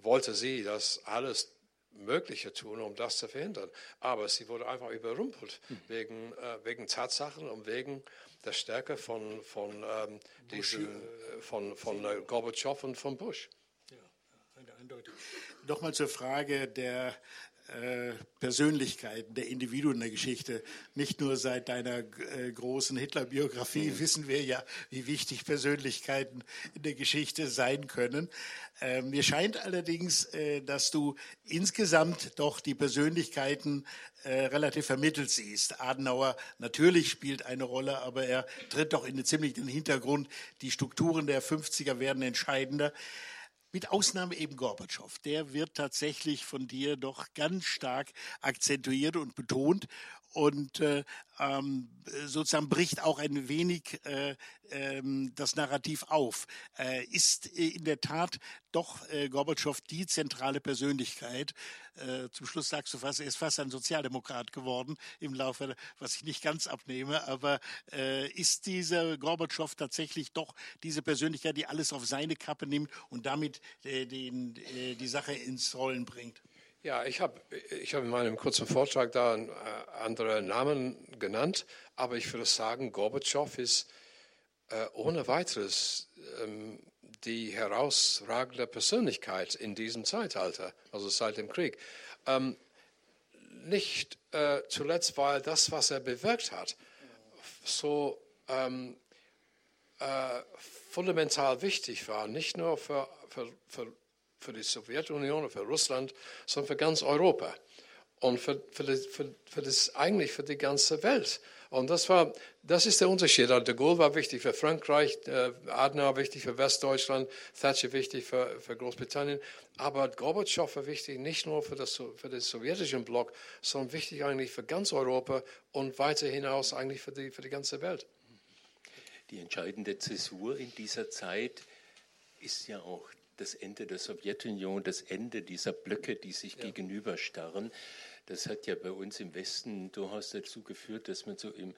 wollte sie das alles Mögliche tun, um das zu verhindern. Aber sie wurde einfach überrumpelt mhm. wegen, äh, wegen Tatsachen und wegen der Stärke von, von, ähm, diesen, äh, von, von äh, Gorbatschow und von Bush. Ja, eindeutig. Nochmal zur Frage der Persönlichkeiten, der Individuen der Geschichte. Nicht nur seit deiner äh, großen Hitler-Biografie mhm. wissen wir ja, wie wichtig Persönlichkeiten in der Geschichte sein können. Ähm, mir scheint allerdings, äh, dass du insgesamt doch die Persönlichkeiten äh, relativ vermittelt siehst. Adenauer natürlich spielt eine Rolle, aber er tritt doch in den ziemlichen Hintergrund. Die Strukturen der 50er werden entscheidender. Mit Ausnahme eben Gorbatschow. Der wird tatsächlich von dir doch ganz stark akzentuiert und betont und äh, ähm, sozusagen bricht auch ein wenig äh, ähm, das Narrativ auf. Äh, ist in der Tat doch äh, Gorbatschow die zentrale Persönlichkeit. Äh, zum Schluss sagst du fast, er ist fast ein Sozialdemokrat geworden im Laufe, was ich nicht ganz abnehme, aber äh, ist dieser Gorbatschow tatsächlich doch diese Persönlichkeit, die alles auf seine Kappe nimmt und damit äh, den, äh, die Sache ins Rollen bringt? Ja, ich habe ich hab in meinem kurzen Vortrag da äh, andere Namen genannt, aber ich würde sagen, Gorbatschow ist äh, ohne weiteres ähm, die herausragende Persönlichkeit in diesem Zeitalter, also seit dem Krieg. Ähm, nicht äh, zuletzt, weil das, was er bewirkt hat, so ähm, äh, fundamental wichtig war, nicht nur für, für, für für die Sowjetunion und für Russland, sondern für ganz Europa und für, für, das, für, für, das, eigentlich für die ganze Welt. Und das war, das ist der Unterschied. De Gaulle war wichtig für Frankreich, äh, Adenauer wichtig für Westdeutschland, Thatcher wichtig für, für Großbritannien. Aber Gorbatschow war wichtig nicht nur für das, für den sowjetischen Block, sondern wichtig eigentlich für ganz Europa und weiter hinaus eigentlich für die, für die ganze Welt. Die entscheidende Zäsur in dieser Zeit ist ja auch das Ende der Sowjetunion, das Ende dieser Blöcke, die sich ja. gegenüberstarren. Das hat ja bei uns im Westen durchaus dazu geführt, dass man so im,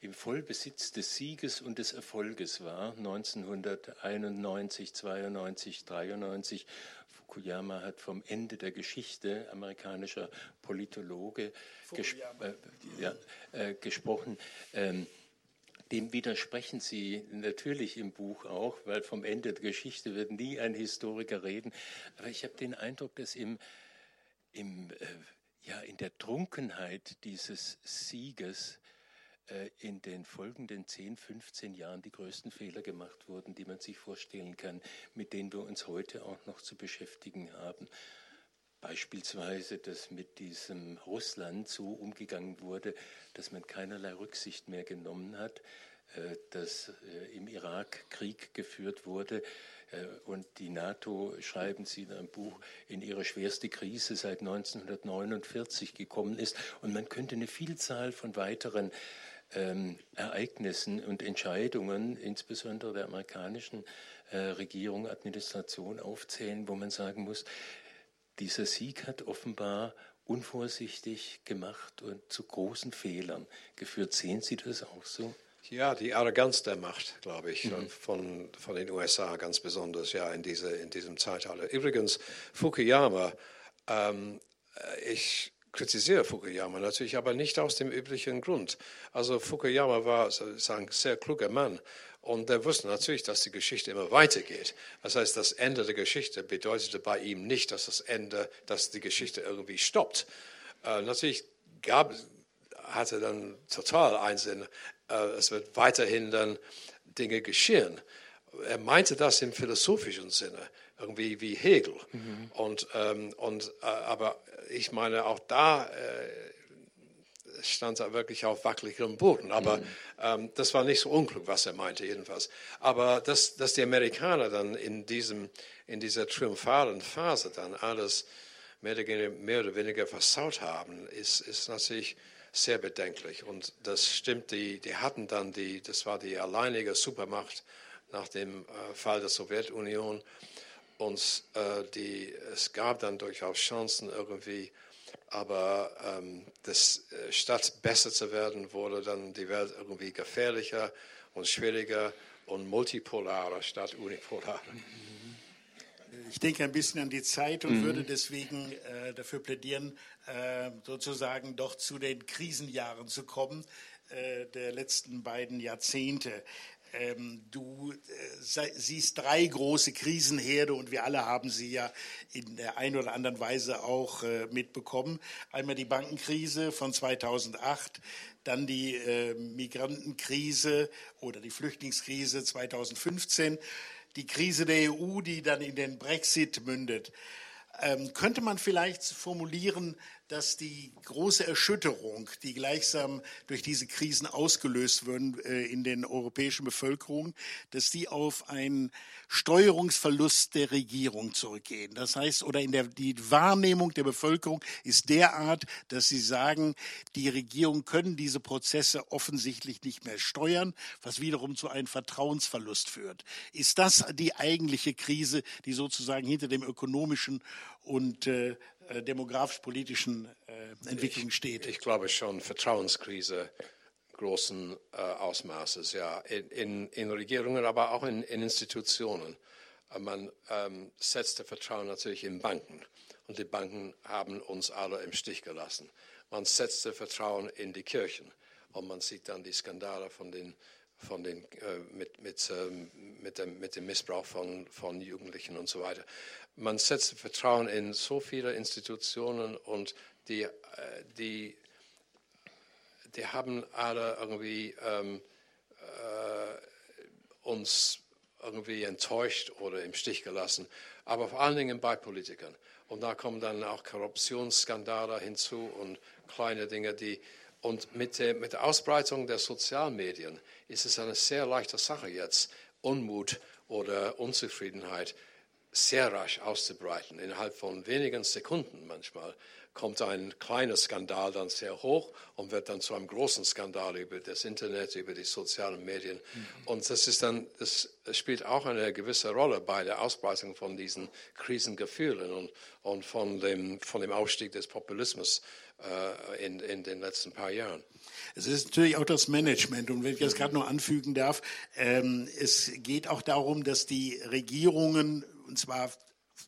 im Vollbesitz des Sieges und des Erfolges war. 1991, 92, 93. Fukuyama hat vom Ende der Geschichte amerikanischer Politologe gesp äh, ja, äh, gesprochen. Ähm, dem widersprechen Sie natürlich im Buch auch, weil vom Ende der Geschichte wird nie ein Historiker reden. Aber ich habe den Eindruck, dass im, im, äh, ja, in der Trunkenheit dieses Sieges äh, in den folgenden 10, 15 Jahren die größten Fehler gemacht wurden, die man sich vorstellen kann, mit denen wir uns heute auch noch zu beschäftigen haben. Beispielsweise, dass mit diesem Russland so umgegangen wurde, dass man keinerlei Rücksicht mehr genommen hat, äh, dass äh, im Irak Krieg geführt wurde und die NATO, schreiben Sie in einem Buch, in ihre schwerste Krise seit 1949 gekommen ist. Und man könnte eine Vielzahl von weiteren ähm, Ereignissen und Entscheidungen, insbesondere der amerikanischen äh, Regierung, Administration aufzählen, wo man sagen muss, dieser Sieg hat offenbar unvorsichtig gemacht und zu großen Fehlern geführt. Sehen Sie das auch so? Ja, die Arroganz der Macht, glaube ich, mhm. von, von den USA ganz besonders, ja, in, diese, in diesem Zeitalter. Übrigens, Fukuyama, ähm, ich kritisiere Fukuyama natürlich, aber nicht aus dem üblichen Grund. Also Fukuyama war sozusagen ein sehr kluger Mann und er wusste natürlich, dass die Geschichte immer weitergeht. Das heißt, das Ende der Geschichte bedeutete bei ihm nicht, dass das Ende, dass die Geschichte irgendwie stoppt. Äh, natürlich gab, hatte dann total Einsinn, äh, es wird weiterhin dann Dinge geschehen. Er meinte das im philosophischen Sinne irgendwie wie Hegel. Mhm. Und, ähm, und, äh, aber ich meine, auch da äh, stand er wirklich auf wackeligem Boden. Aber mhm. ähm, das war nicht so unklug, was er meinte, jedenfalls. Aber dass, dass die Amerikaner dann in, diesem, in dieser triumphalen Phase dann alles mehr oder, weniger, versaut haben, ist, ist natürlich sehr bedenklich. Und das stimmt, die, die hatten dann die, das war die alleinige Supermacht nach dem äh, Fall der Sowjetunion uns äh, die, es gab dann durchaus Chancen irgendwie, aber ähm, das, äh, statt besser zu werden, wurde dann die Welt irgendwie gefährlicher und schwieriger und multipolarer statt unipolarer. Ich denke ein bisschen an die Zeit und mhm. würde deswegen äh, dafür plädieren, äh, sozusagen doch zu den Krisenjahren zu kommen äh, der letzten beiden Jahrzehnte. Ähm, du äh, siehst drei große Krisenherde und wir alle haben sie ja in der einen oder anderen Weise auch äh, mitbekommen. Einmal die Bankenkrise von 2008, dann die äh, Migrantenkrise oder die Flüchtlingskrise 2015, die Krise der EU, die dann in den Brexit mündet. Ähm, könnte man vielleicht formulieren, dass die große Erschütterung, die gleichsam durch diese Krisen ausgelöst würden äh, in den europäischen Bevölkerungen, dass die auf einen Steuerungsverlust der Regierung zurückgehen. Das heißt, oder in der, die Wahrnehmung der Bevölkerung ist derart, dass sie sagen, die Regierung können diese Prozesse offensichtlich nicht mehr steuern, was wiederum zu einem Vertrauensverlust führt. Ist das die eigentliche Krise, die sozusagen hinter dem ökonomischen und äh, äh, demografisch-politischen äh, Entwicklung steht? Ich, ich, glaube schon, Vertrauenskrise großen äh, Ausmaßes, ja, in, in, in, Regierungen, aber auch in, in Institutionen. Äh, man ähm, setzte Vertrauen natürlich in Banken und die Banken haben uns alle im Stich gelassen. Man setzte Vertrauen in die Kirchen und man sieht dann die Skandale von den von den, äh, mit, mit, ähm, mit, dem, mit dem Missbrauch von, von Jugendlichen und so weiter man setzt Vertrauen in so viele Institutionen und die, äh, die, die haben alle irgendwie ähm, äh, uns irgendwie enttäuscht oder im Stich gelassen, aber vor allen Dingen bei Politikern. Und da kommen dann auch Korruptionsskandale hinzu und kleine Dinge, die und mit der, mit der Ausbreitung der Sozialmedien ist es eine sehr leichte Sache jetzt, Unmut oder Unzufriedenheit sehr rasch auszubreiten. Innerhalb von wenigen Sekunden manchmal kommt ein kleiner Skandal dann sehr hoch und wird dann zu einem großen Skandal über das Internet, über die sozialen Medien. Mhm. Und das ist dann, das spielt auch eine gewisse Rolle bei der Ausbreitung von diesen Krisengefühlen und, und von, dem, von dem Aufstieg des Populismus äh, in, in den letzten paar Jahren. Es ist natürlich auch das Management. Und wenn ich das gerade noch anfügen darf, ähm, es geht auch darum, dass die Regierungen und zwar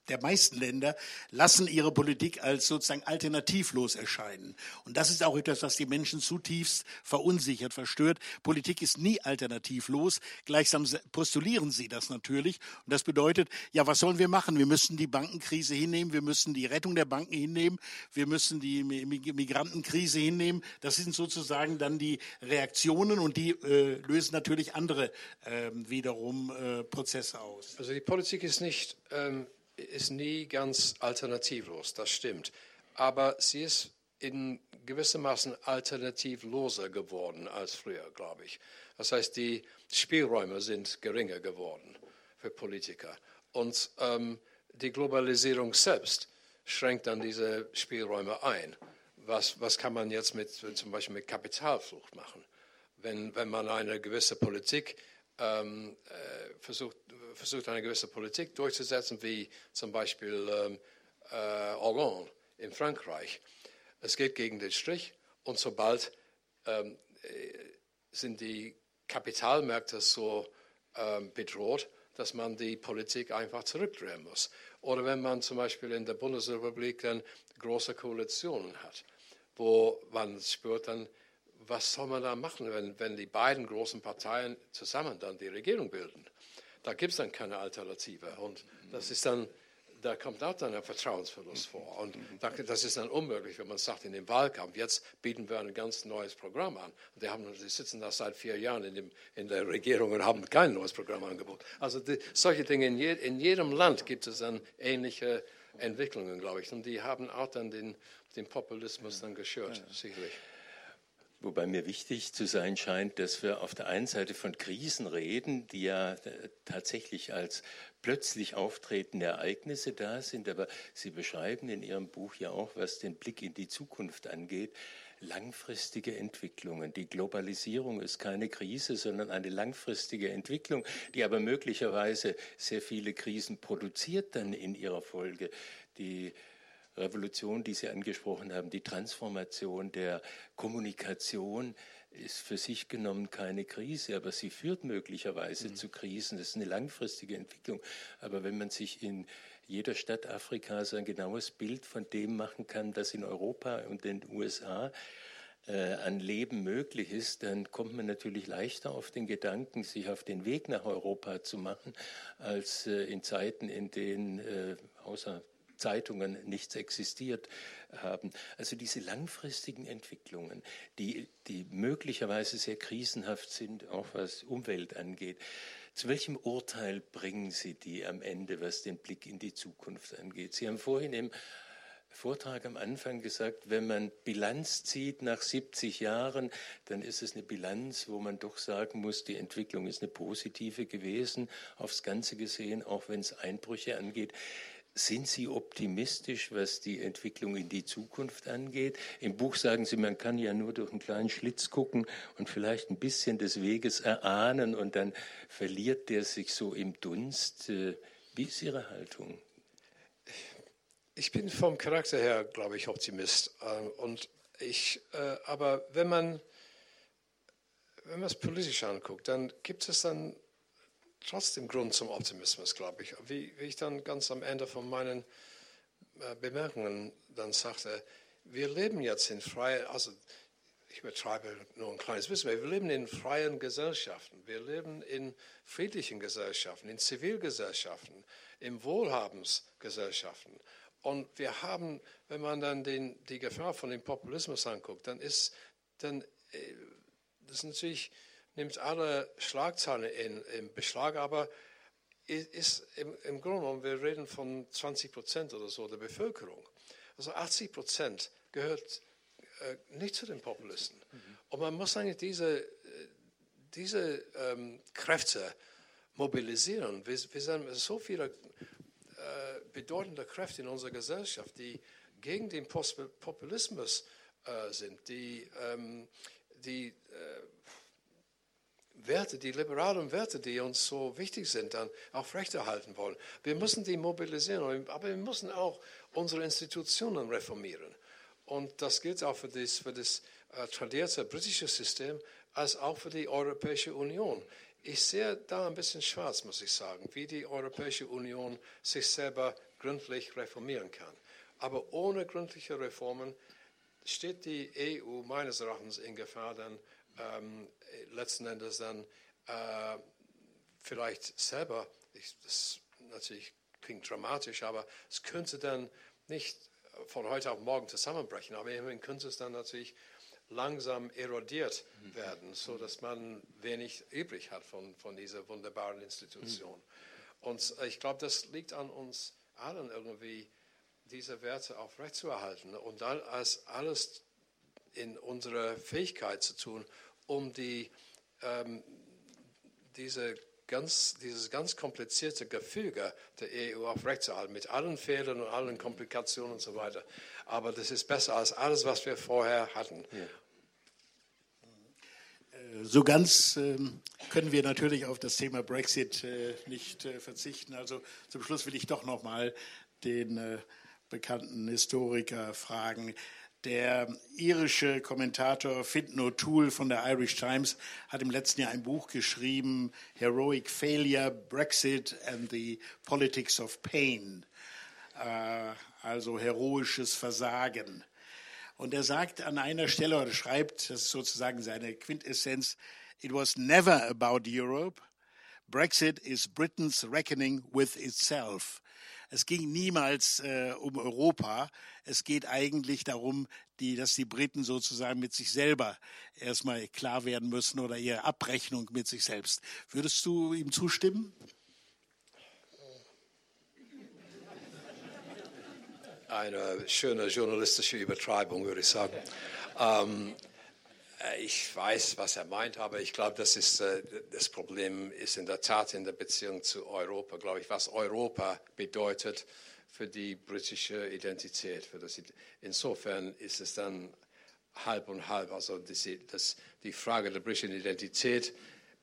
der meisten Länder lassen ihre Politik als sozusagen alternativlos erscheinen. Und das ist auch etwas, was die Menschen zutiefst verunsichert, verstört. Politik ist nie alternativlos. Gleichsam postulieren sie das natürlich. Und das bedeutet, ja, was sollen wir machen? Wir müssen die Bankenkrise hinnehmen. Wir müssen die Rettung der Banken hinnehmen. Wir müssen die Migrantenkrise hinnehmen. Das sind sozusagen dann die Reaktionen und die äh, lösen natürlich andere äh, wiederum äh, Prozesse aus. Also die Politik ist nicht ähm ist nie ganz alternativlos, das stimmt. Aber sie ist in gewissermaßen alternativloser geworden als früher, glaube ich. Das heißt, die Spielräume sind geringer geworden für Politiker. Und ähm, die Globalisierung selbst schränkt dann diese Spielräume ein. Was, was kann man jetzt mit, zum Beispiel mit Kapitalflucht machen? Wenn, wenn man eine gewisse Politik ähm, äh, versucht, versucht, eine gewisse Politik durchzusetzen, wie zum Beispiel ähm, äh, Hollande in Frankreich. Es geht gegen den Strich und sobald ähm, äh, sind die Kapitalmärkte so ähm, bedroht, dass man die Politik einfach zurückdrehen muss. Oder wenn man zum Beispiel in der Bundesrepublik dann große Koalitionen hat, wo man spürt dann, was soll man da machen, wenn, wenn die beiden großen Parteien zusammen dann die Regierung bilden? Da gibt es dann keine Alternative. Und das ist dann, da kommt auch dann ein Vertrauensverlust vor. Und das ist dann unmöglich, wenn man sagt, in dem Wahlkampf, jetzt bieten wir ein ganz neues Programm an. Die, haben, die sitzen da seit vier Jahren in, dem, in der Regierung und haben kein neues Programm angeboten. Also die, solche Dinge, in, je, in jedem Land gibt es dann ähnliche Entwicklungen, glaube ich. Und die haben auch dann den, den Populismus dann geschürt, ja. sicherlich. Wobei mir wichtig zu sein scheint, dass wir auf der einen Seite von Krisen reden, die ja äh, tatsächlich als plötzlich auftretende Ereignisse da sind, aber Sie beschreiben in Ihrem Buch ja auch, was den Blick in die Zukunft angeht, langfristige Entwicklungen. Die Globalisierung ist keine Krise, sondern eine langfristige Entwicklung, die aber möglicherweise sehr viele Krisen produziert dann in ihrer Folge. Die Revolution, die Sie angesprochen haben, die Transformation der Kommunikation ist für sich genommen keine Krise, aber sie führt möglicherweise mhm. zu Krisen. Das ist eine langfristige Entwicklung. Aber wenn man sich in jeder Stadt Afrikas ein genaues Bild von dem machen kann, das in Europa und den USA äh, an Leben möglich ist, dann kommt man natürlich leichter auf den Gedanken, sich auf den Weg nach Europa zu machen, als äh, in Zeiten, in denen äh, außer Zeitungen nichts existiert haben. Also diese langfristigen Entwicklungen, die, die möglicherweise sehr krisenhaft sind, auch was Umwelt angeht. Zu welchem Urteil bringen Sie die am Ende, was den Blick in die Zukunft angeht? Sie haben vorhin im Vortrag am Anfang gesagt, wenn man Bilanz zieht nach 70 Jahren, dann ist es eine Bilanz, wo man doch sagen muss, die Entwicklung ist eine positive gewesen, aufs Ganze gesehen, auch wenn es Einbrüche angeht. Sind Sie optimistisch, was die Entwicklung in die Zukunft angeht? Im Buch sagen Sie, man kann ja nur durch einen kleinen Schlitz gucken und vielleicht ein bisschen des Weges erahnen und dann verliert der sich so im Dunst. Äh, wie ist Ihre Haltung? Ich bin vom Charakter her, glaube ich, Optimist. Äh, und ich, äh, aber wenn man, wenn man es politisch anguckt, dann gibt es dann trotzdem Grund zum Optimismus, glaube ich. Wie, wie, ich dann ganz am Ende von meinen äh, Bemerkungen dann sagte, wir leben jetzt in freien, also ich betreibe nur ein kleines bisschen, wir leben in freien Gesellschaften, wir leben in friedlichen Gesellschaften, in Zivilgesellschaften, in Wohlhabensgesellschaften. Und wir haben, wenn man dann den, die Gefahr von dem Populismus anguckt, dann ist dann, äh, das ist natürlich nimmt alle Schlagzeilen in, in Beschlag, aber ist im, im Grunde genommen, wir reden von 20 Prozent oder so der Bevölkerung. Also 80 Prozent gehört äh, nicht zu den Populisten. Mhm. Und man muss eigentlich diese, diese ähm, Kräfte mobilisieren. Wir, wir sind so viele äh, bedeutende Kräfte in unserer Gesellschaft, die gegen den Populismus äh, sind, die, ähm, die äh, Werte, die liberalen Werte, die uns so wichtig sind, dann aufrechterhalten wollen. Wir müssen die mobilisieren, aber wir müssen auch unsere Institutionen reformieren. Und das gilt auch für das, für das äh, tradierte britische System, als auch für die Europäische Union. Ich sehe da ein bisschen schwarz, muss ich sagen, wie die Europäische Union sich selber gründlich reformieren kann. Aber ohne gründliche Reformen steht die EU meines Erachtens in Gefahr, dann ähm, letzten Endes dann äh, vielleicht selber, ich, das natürlich klingt dramatisch, aber es könnte dann nicht von heute auf morgen zusammenbrechen, aber immerhin könnte es dann natürlich langsam erodiert mhm. werden, sodass man wenig übrig hat von, von dieser wunderbaren Institution. Mhm. Und ich glaube, das liegt an uns allen irgendwie, diese Werte aufrechtzuerhalten und dann als alles in unserer Fähigkeit zu tun, um die, ähm, diese ganz, dieses ganz komplizierte Gefüge der EU aufrechtzuerhalten, mit allen Fehlern und allen Komplikationen und so weiter. Aber das ist besser als alles, was wir vorher hatten. Ja. Äh, so ganz ähm, können wir natürlich auf das Thema Brexit äh, nicht äh, verzichten. Also zum Schluss will ich doch noch mal den bekannten Historiker fragen. Der irische Kommentator Finn O'Toole von der Irish Times hat im letzten Jahr ein Buch geschrieben, Heroic Failure, Brexit and the Politics of Pain, äh, also heroisches Versagen. Und er sagt an einer Stelle oder schreibt, das ist sozusagen seine Quintessenz, It was never about Europe. Brexit is Britain's reckoning with itself. Es ging niemals äh, um Europa. Es geht eigentlich darum, die, dass die Briten sozusagen mit sich selber erstmal klar werden müssen oder ihre Abrechnung mit sich selbst. Würdest du ihm zustimmen? Eine schöne journalistische Übertreibung, würde ich sagen. Ähm, äh, ich weiß, was er meint, aber ich glaube, das, ist, äh, das Problem ist in der Tat in der Beziehung zu Europa, glaube ich, was Europa bedeutet für die britische Identität. Für das, insofern ist es dann halb und halb. Also das, die Frage der britischen Identität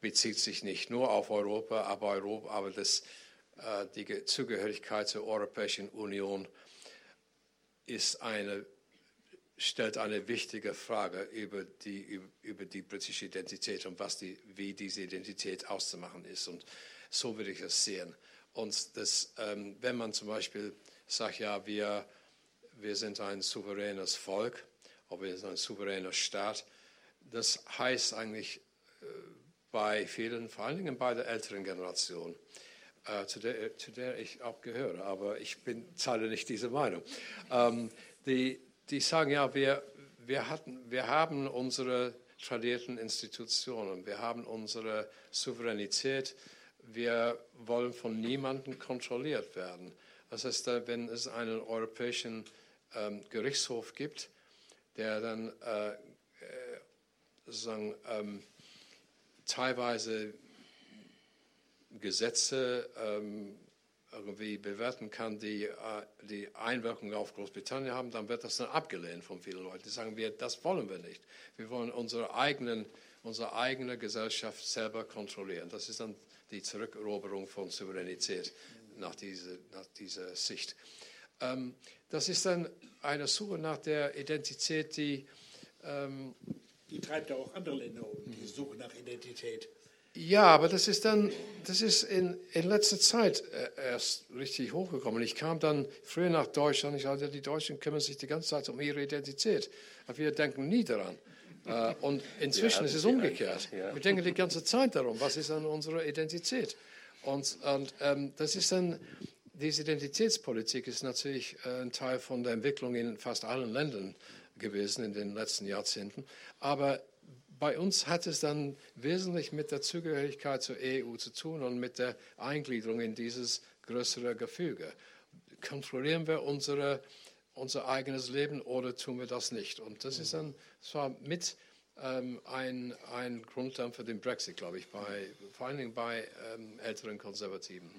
bezieht sich nicht nur auf Europa, aber, Europa, aber das, äh, die Zugehörigkeit zur Europäischen Union ist eine stellt eine wichtige Frage über die, über die britische Identität und was die, wie diese Identität auszumachen ist. Und so würde ich es sehen. Und das, ähm, wenn man zum Beispiel sagt, ja, wir, wir sind ein souveränes Volk, oder wir sind ein souveräner Staat, das heißt eigentlich äh, bei vielen, vor allen Dingen bei der älteren Generation, äh, zu, der, zu der ich auch gehöre, aber ich bin, teile nicht diese Meinung. Ähm, die, die sagen, ja, wir, wir, hatten, wir haben unsere tradierten Institutionen, wir haben unsere Souveränität, wir wollen von niemandem kontrolliert werden. Das heißt, wenn es einen europäischen ähm, Gerichtshof gibt, der dann äh, äh, sozusagen, ähm, teilweise Gesetze ähm, irgendwie bewerten kann, die äh, die Einwirkung auf Großbritannien haben, dann wird das dann abgelehnt von vielen Leuten. Die sagen, wir, das wollen wir nicht. Wir wollen unsere, eigenen, unsere eigene Gesellschaft selber kontrollieren. Das ist dann die Zurückeroberung von Souveränität nach dieser, nach dieser Sicht. Ähm, das ist dann eine Suche nach der Identität, die... Ähm, die treibt ja auch andere Länder um, die Suche nach Identität. Ja, aber das ist dann, das ist in, in letzter Zeit äh, erst richtig hochgekommen. Ich kam dann früher nach Deutschland. Ich sagte, die Deutschen kümmern sich die ganze Zeit um ihre Identität. Aber wir denken nie daran. Äh, und inzwischen ja, ist es umgekehrt. Ja. Wir denken die ganze Zeit darum, was ist an unserer Identität? Und, und ähm, das ist dann, diese Identitätspolitik ist natürlich äh, ein Teil von der Entwicklung in fast allen Ländern gewesen in den letzten Jahrzehnten. Aber bei uns hat es dann wesentlich mit der Zugehörigkeit zur EU zu tun und mit der Eingliederung in dieses größere Gefüge. Kontrollieren wir unsere, unser eigenes Leben oder tun wir das nicht? Und das ist dann zwar mit ähm, ein, ein Grund dann für den Brexit, glaube ich, bei, vor allen Dingen bei ähm, älteren Konservativen.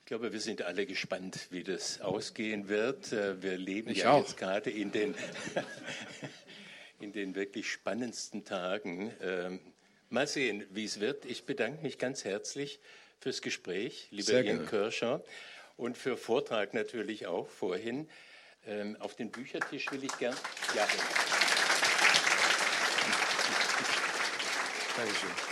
Ich glaube, wir sind alle gespannt, wie das ausgehen wird. Äh, wir leben ich ja auch. jetzt gerade in den [laughs] in den wirklich spannendsten Tagen. Ähm, mal sehen, wie es wird. Ich bedanke mich ganz herzlich fürs Gespräch, lieber Ian Kirscher, und für Vortrag natürlich auch vorhin. Ähm, auf den Büchertisch will ich gern. Ja. Dankeschön.